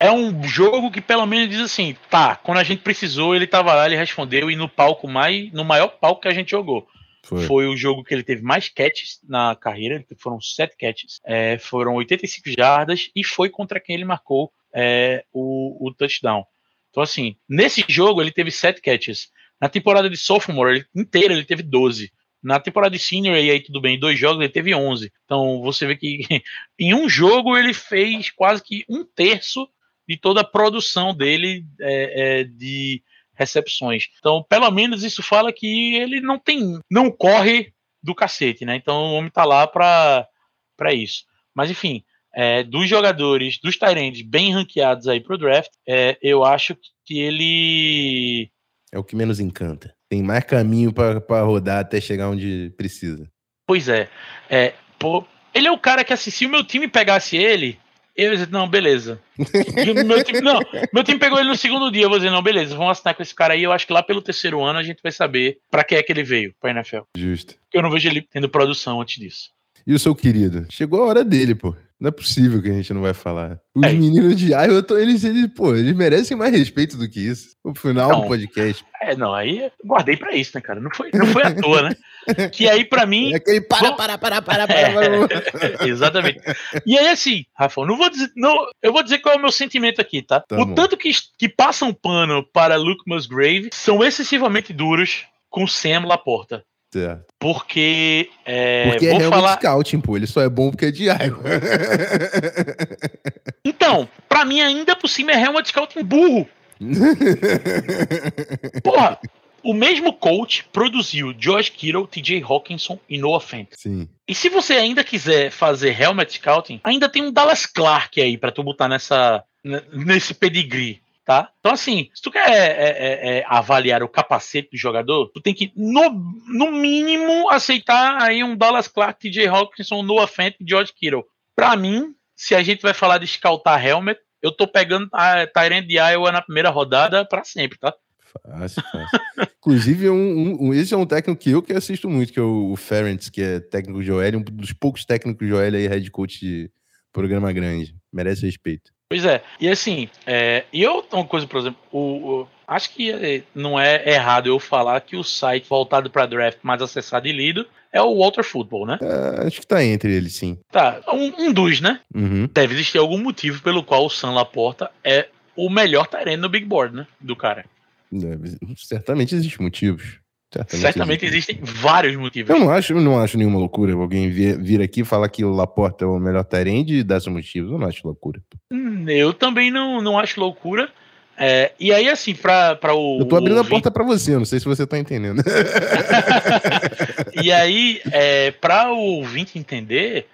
é um jogo que pelo menos diz assim, tá, quando a gente precisou, ele tava lá, ele respondeu, e no palco mais, no maior palco que a gente jogou. Foi. Foi o jogo que ele teve mais catches na carreira, foram sete catches, é, foram 85 jardas, e foi contra quem ele marcou é, o, o touchdown. Então, assim, nesse jogo ele teve sete catches. Na temporada de sophomore ele- inteira ele teve 12. Na temporada de senior, e aí tudo bem, dois jogos ele teve 11. Então você vê que em um jogo ele fez quase que um terço de toda a produção dele é, é, de recepções. Então, pelo menos isso fala que ele não tem, não corre do cacete, né? Então o homem tá lá para para isso. Mas enfim, é, dos jogadores, dos Tyrands bem ranqueados aí pro draft, é, eu acho que ele É o que menos encanta. Tem mais caminho pra pra rodar até chegar onde precisa. Pois é. é pô, ele é o cara que, assim, se o meu time pegasse ele, eu ia dizer, não, beleza. Meu time, não, meu time pegou ele no segundo dia, eu vou dizer, não, beleza, vamos assinar com esse cara aí. Eu acho que lá pelo terceiro ano a gente vai saber pra que é que ele veio pra NFL. Justo. Eu não vejo ele tendo produção antes disso. E o seu querido? Chegou a hora dele, pô. Não é possível que a gente não vai falar. Os É. meninos de Iowa, tô- eles, eles, pô, eles merecem mais respeito do que isso. O final Não. do podcast. É, não, aí guardei pra isso, né, cara? Não foi, não foi à toa, né? Que aí, para mim. É aquele para, para, para, para, para. É, exatamente. E aí, assim, Rafa, não vou dizer. Não, eu vou dizer qual é o meu sentimento aqui, tá? Tá o bom. tanto que, que passam pano para Luke Musgrave são excessivamente duros com Sam Laporta. Certo. Porque. É, Porque é vou realmente falar. scouting, pô. Ele só é bom porque é de Iowa. Então, pra mim, ainda por cima é Helmut Scouting burro. Porra, o mesmo coach produziu Josh Kittle, TJ Hawkinson e Noah Fent. Sim. E se você ainda quiser fazer Helmet Scouting, ainda tem um Dallas Clark aí pra tu botar nessa, nesse pedigree, tá? Então, assim, se tu quer é, é, é, avaliar o capacete do jogador, tu tem que, no, no mínimo, aceitar aí um Dallas Clark, TJ Hawkinson, Noah Fent e George Kittle. Pra mim, se a gente vai falar de scoutar Helmet, eu tô pegando a Tyrant de Iowa na primeira rodada pra sempre, tá? Fácil, fácil. Inclusive, um, um- esse é um técnico que eu que assisto muito, que é o, o Ferentz, que é técnico de OL, um dos poucos técnicos de OL aí, head coach de programa grande. Merece respeito. Pois é, e assim, é, e eu, uma coisa, por exemplo, o, o- acho que é, não é errado eu falar que o site voltado para draft mais acessado e lido é o Walter Football, né? É, acho que tá entre eles, sim. Tá, um, um dos, né? Uhum. Deve existir algum motivo pelo qual o Sam Laporta é o melhor terreno no Big Board, né? Do cara. Deve- certamente existem motivos. Certamente, Certamente existem. existem vários motivos. Eu não acho, eu não acho nenhuma loucura alguém vir, vir aqui e falar que o Laporta é o melhor Tyrande e dar seus motivos. Eu não acho loucura. Hum, Eu também não, não acho loucura. É, e aí, assim, pra o. Eu tô abrindo a porta pra você, não sei se você tá entendendo. e aí, é, para o ouvinte entender,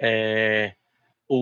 é,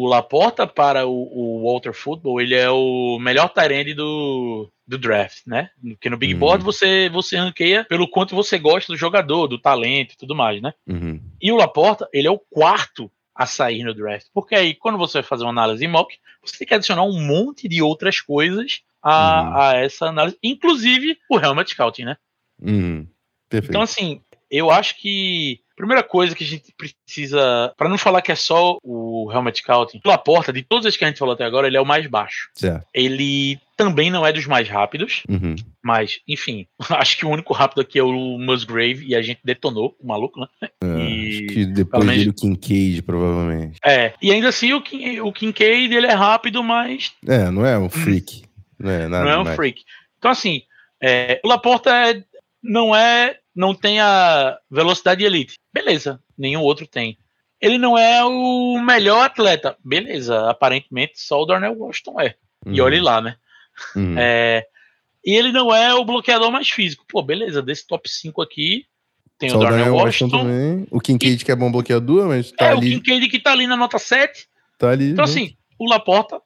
o Laporta para o, o Walter Football, ele é o melhor Tyrande do, do draft, né? Porque no Big Uhum. Board você, você ranqueia pelo quanto você gosta do jogador, do talento e tudo mais, né? Uhum. E o Laporta, ele é o quarto a sair no draft. Porque aí, quando você vai fazer uma análise em mock, você tem que adicionar um monte de outras coisas a, Uhum. a essa análise, inclusive o Helmet Scouting, né? Uhum. Então, assim, eu acho que a primeira coisa que a gente precisa. Pra não falar que é só o Helmet Scouting, o Laporta, de todos os que a gente falou até agora, ele é o mais baixo. certo. Ele também não é dos mais rápidos, Uhum. mas, enfim, acho que o único rápido aqui é o Musgrave e a gente detonou o maluco, né? É, E, acho que depois menos- dele o Kincaid, provavelmente. É, e ainda assim o, Kin, o Kincaid ele é rápido, mas É, não é um freak. Não é nada não é um demais. freak. Então, assim, é, o Laporta é- não é. Não tem a velocidade elite. Beleza, nenhum outro tem. Ele não é o melhor atleta. Beleza, aparentemente só o Darnell Washington é. E Uhum. olhe lá, né? Uhum. É, e ele não é o bloqueador mais físico. Pô, beleza, desse top 5 aqui tem Só o Darnell Washington Washington. também. O Kincaid, que é bom bloqueador, mas tá é, o ali. Kincaid que tá ali na nota 7. Tá ali Então, junto. assim, o Laporta,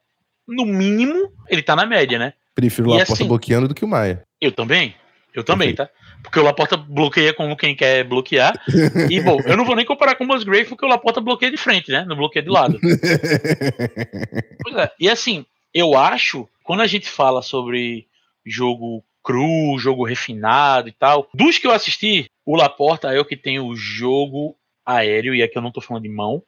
no mínimo, ele tá na média, né? Prefiro o e Laporta assim- bloqueando do que o Maia. Eu também. Eu também, tá? Porque o Laporta bloqueia como quem quer bloquear. E, bom, eu não vou nem comparar com o Musgrave, porque o Laporta bloqueia de frente, né? Não bloqueia de lado. Pois é. E assim, eu acho, quando a gente fala sobre jogo cru, jogo refinado e tal, dos que eu assisti, o Laporta é o que tem o jogo aéreo, e aqui eu não tô falando de mão,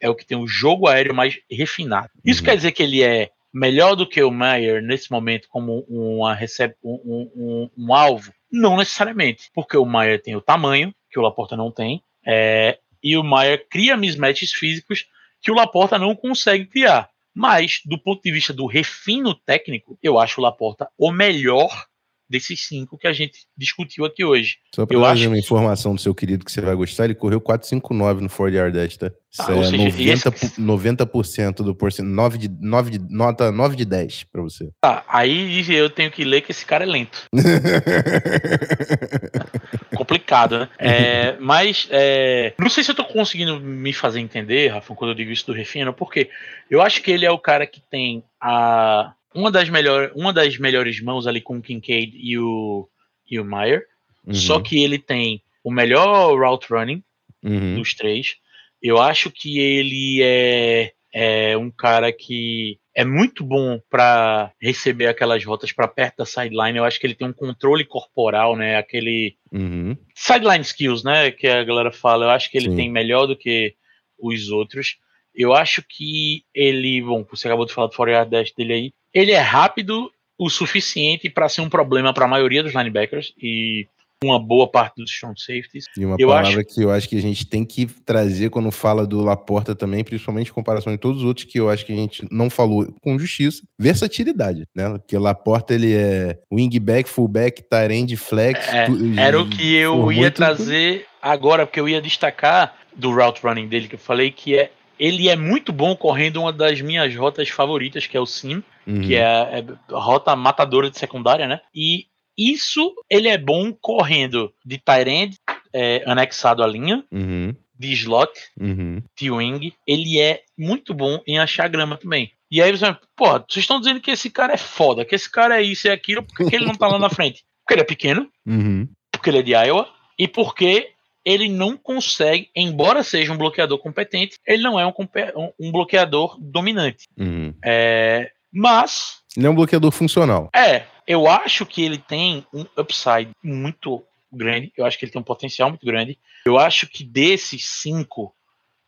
é o que tem o jogo aéreo mais refinado. Isso Uhum. quer dizer que ele é melhor do que o Mayer nesse momento como uma recep um, um, um- alvo? Não necessariamente, porque o Mayer tem o tamanho, que o Laporta não tem, é, e o Mayer cria mismatches físicos que o Laporta não consegue criar. Mas, do ponto de vista do refino técnico, eu acho o Laporta o melhor desses cinco que a gente discutiu aqui hoje. Só Eu trazer acho uma informação do seu querido que você vai gostar, ele correu 459 no 40 Yard Dash, tá? Isso Ah, é seja, 90%, e esse- 90% do porcento, 9 de, 9 de, nota 9 de 10 pra você. Tá, aí eu tenho que ler que esse cara é lento. Complicado, né? É, mas é, não sei se eu tô conseguindo me fazer entender, Rafa, quando eu digo isso do refino, porque eu acho que ele é o cara que tem a uma das, melhor, uma das melhores mãos ali com o Kincaid e o, e o Meyer. Uhum, Só que ele tem o melhor route running uhum, dos três. Eu acho que ele é, é um cara que é muito bom para receber aquelas rotas para perto da sideline. Eu acho que ele tem um controle corporal, né? Aquele uhum. sideline skills, né? Que a galera fala. Eu acho que ele Sim. tem melhor do que os outros. Eu acho que ele, bom, você acabou de falar do 40 dash dele aí. Ele é rápido o suficiente para ser um problema para a maioria dos linebackers e uma boa parte dos strong safeties. E uma Eu palavra acho- que eu acho que a gente tem que trazer quando fala do Laporta também, principalmente em comparação de todos os outros que eu acho que a gente não falou com justiça, versatilidade, né? Porque o Laporta ele é wingback, fullback, tight end, flex. É, tu- Era o que eu ia trazer agora, porque eu ia destacar do route running dele, que eu falei que é. Ele é muito bom correndo uma das minhas rotas favoritas, que é o sim, Uhum. que é a, é a rota matadora de secundária, né? E isso ele é bom correndo de end, é, anexado à linha, Uhum. de slot, Uhum. de wing. Ele é muito bom em achar grama também. E aí você vai, pô, vocês estão dizendo que esse cara é foda, que esse cara é isso e aquilo, por que ele não tá lá na frente? Porque ele é pequeno, Uhum. porque ele é de Iowa e porque ele não consegue, embora seja um bloqueador competente, ele não é um, um- um bloqueador dominante. Uhum. É, mas, Ele é um bloqueador funcional. é, eu acho que ele tem um upside muito grande, eu acho que ele tem um potencial muito grande. Eu acho que desses cinco,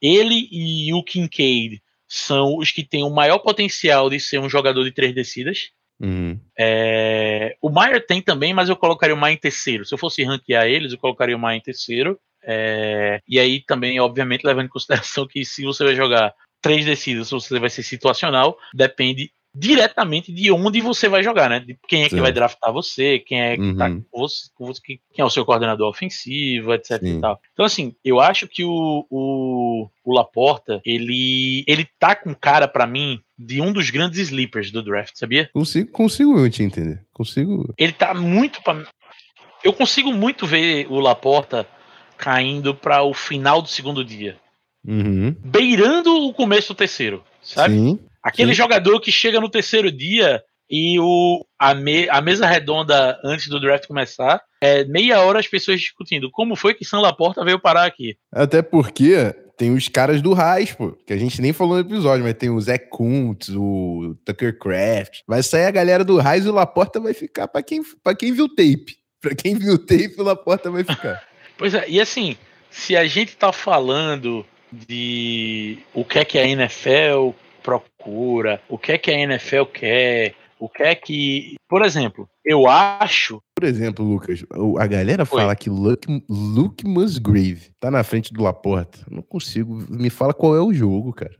ele e o Kincaid são os que têm o maior potencial de ser um jogador de três descidas. Uhum. É, o Maier tem também, mas eu colocaria o Maier em terceiro. Se eu fosse ranquear eles, eu colocaria o Maier em terceiro. É, e aí também, obviamente, levando em consideração que se você vai jogar três descidas, ou você vai ser situacional, depende diretamente de onde você vai jogar, né? De quem é que Certo. vai draftar você, quem é que tá Uhum. com você, com você- quem é o seu coordenador ofensivo, etc Sim. e tal. Então, assim, eu acho que o, o, o Laporta, ele, ele tá com cara pra mim de um dos grandes sleepers do draft, sabia? Consigo, consigo eu te entender. Consigo. ele tá muito pra... eu consigo muito ver o Laporta caindo para o final do segundo dia, Uhum. beirando o começo do terceiro, sabe? Sim. Aquele sim. jogador que chega no terceiro dia e o a, me- a mesa redonda antes do draft começar é meia hora as pessoas discutindo como foi que Sam Laporta veio parar aqui. Até porque tem os caras do Raiz, pô, que a gente nem falou no episódio, mas tem o Zé Kuntz, o Tucker Craft. Vai sair a galera do Raiz e o Laporta vai ficar pra quem, pra quem viu tape. Pra quem viu tape, o Laporta vai ficar. Pois é, e assim, se a gente tá falando de o que é que a NFL procura, o que é que a NFL quer, o que é que. Por exemplo, eu acho. Por exemplo, Lucas, a galera Oi. fala que Luke, Luke Musgrave tá na frente do Laporta. Não consigo. Me fala qual é o jogo, cara.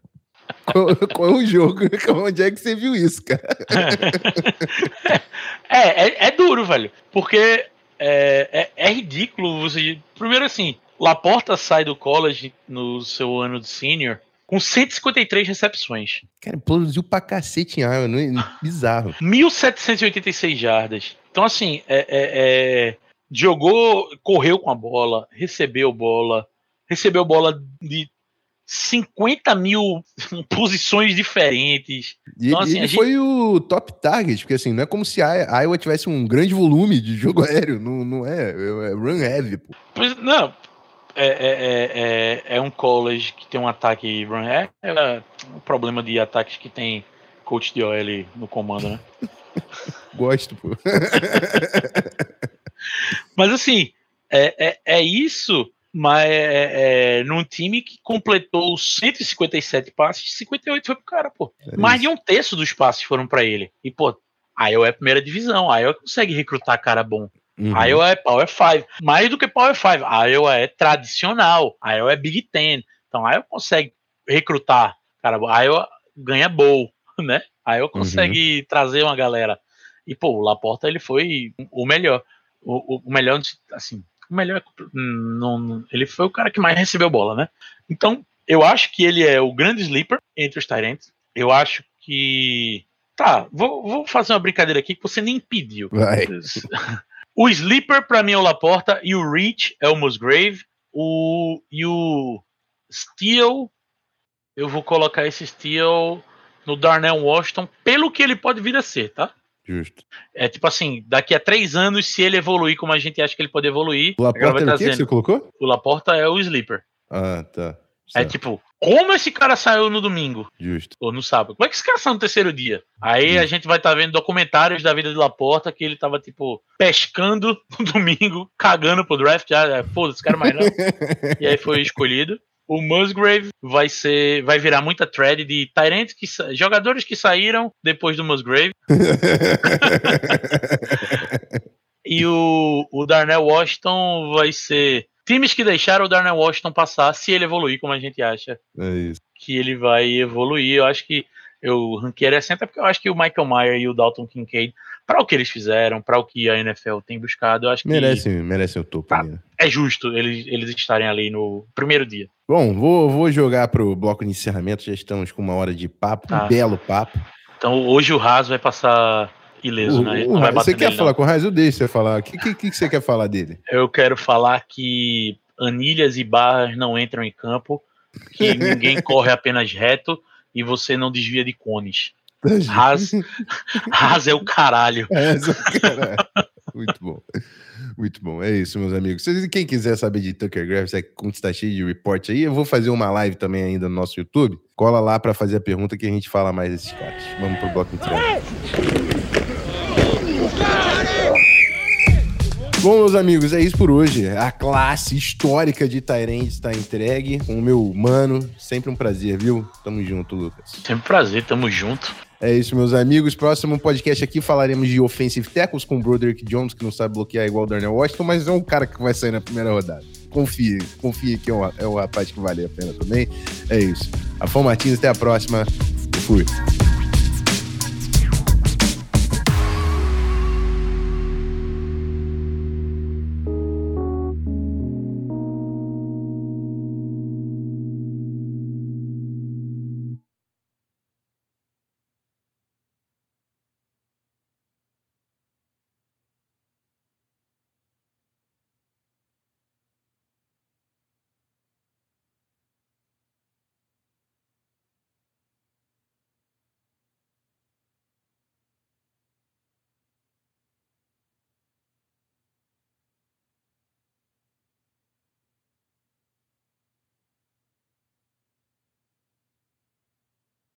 Qual, qual é o jogo? Onde é que você viu isso, cara? é, é, é duro, velho. Porque é, é, é ridículo você. Primeiro assim, Laporta sai do college no seu ano de senior com 153 recepções. Cara, produziu pra cacete em. Não, é- bizarro. 1.786 jardas. Então, assim, é, é- é, jogou, correu com a bola, recebeu bola, recebeu bola de 50 mil posições diferentes. E Então, assim, ele gente- foi o top target, porque assim, não é como se a Iowa tivesse um grande volume de jogo aéreo. Não, não é, é run heavy, pô. Pois, não, é, é, é, é, é um college que tem um ataque run é, é um problema de ataques que tem coach de OL no comando, né? Gosto, pô. Mas assim, é, é, é isso, mas é, é, num time que completou 157 passes, 58 foi pro cara, pô. Mais de um terço dos passes foram pra ele. E, pô, a Iowa é a primeira divisão, a Iowa consegue recrutar cara bom. Uhum. A Iowa é Power 5. Mais do que Power 5, a Iowa é tradicional, a Iowa é Big Ten. Então a Iowa consegue recrutar cara. A Iowa ganha bowl, né? A Iowa consegue trazer uma galera. E, pô, o Laporta, ele foi o melhor. O, o- o melhor, assim, o melhor, hum, não- não- ele foi o cara que mais recebeu bola, né? Então, eu acho que ele é o grande sleeper entre os Tyrants. Eu acho que. Tá, vou, vou fazer uma brincadeira aqui que você nem pediu. Vai. O sleeper pra mim é o Laporta e o Reach é o Musgrave. O, e o Steel, eu vou colocar esse Steel no Darnell Washington, pelo que ele pode vir a ser, tá? Justo. É tipo assim, daqui a três anos, se ele evoluir como a gente acha que ele pode evoluir, O Laporta era o quê que você colocou? O Laporta é o sleeper. Ah, tá. É Certo. tipo, como esse cara saiu no domingo? Justo. Ou no sábado? Como é que esse cara saiu no terceiro dia? Aí a gente vai estar vendo documentários da vida de Laporta que ele tava, tipo, pescando no domingo, cagando pro draft. Já, é, foda-se, cara mais não. e aí foi escolhido. O Musgrave vai ser, vai virar muita thread de Tyrants que jogadores que saíram depois do Musgrave. E o, o Darnell Washington vai ser. Times que deixaram o Darnell Washington passar, se ele evoluir, como a gente acha É que ele vai evoluir. Eu acho que eu ranquei ele assim, porque eu acho que o Michael Mayer e o Dalton Kincaid, para o que eles fizeram, para o que a NFL tem buscado, eu acho que. Merecem, merecem o topo. Tá. É justo eles, eles estarem ali no primeiro dia. Bom, vou, vou jogar pro bloco de encerramento. Já estamos com uma hora de papo, Tá. um belo papo. Então hoje o Haas vai passar ileso, né? O- o você quer nele, falar não. com o Raiz? Eu deixo você falar. O que, que, que você quer falar dele? Eu quero falar que anilhas e barras não entram em campo, que ninguém corre apenas reto e você não desvia de cones. Haas, Haas é o caralho. Essa, cara. Muito bom. Muito bom. É isso, meus amigos. Quem quiser saber de Tucker Graves, é como está cheio de report aí, eu vou fazer uma live também ainda no nosso YouTube. Cola lá para fazer a pergunta que a gente fala mais desses caras. Vamos pro bloco inteiro. Bom, meus amigos, é isso por hoje. A classe histórica de Tyrande está entregue. Com o meu mano, sempre um prazer, viu? Tamo junto, Lucas. Sempre um prazer, tamo junto. É isso, meus amigos. Próximo podcast aqui falaremos de offensive tackles com o Broderick Jones, que não sabe bloquear igual o Darnell Washington, mas é um cara que vai sair na primeira rodada. Confie, confie que é um, é um rapaz que vale a pena também. É isso. Afon Martins, até a próxima. Fui.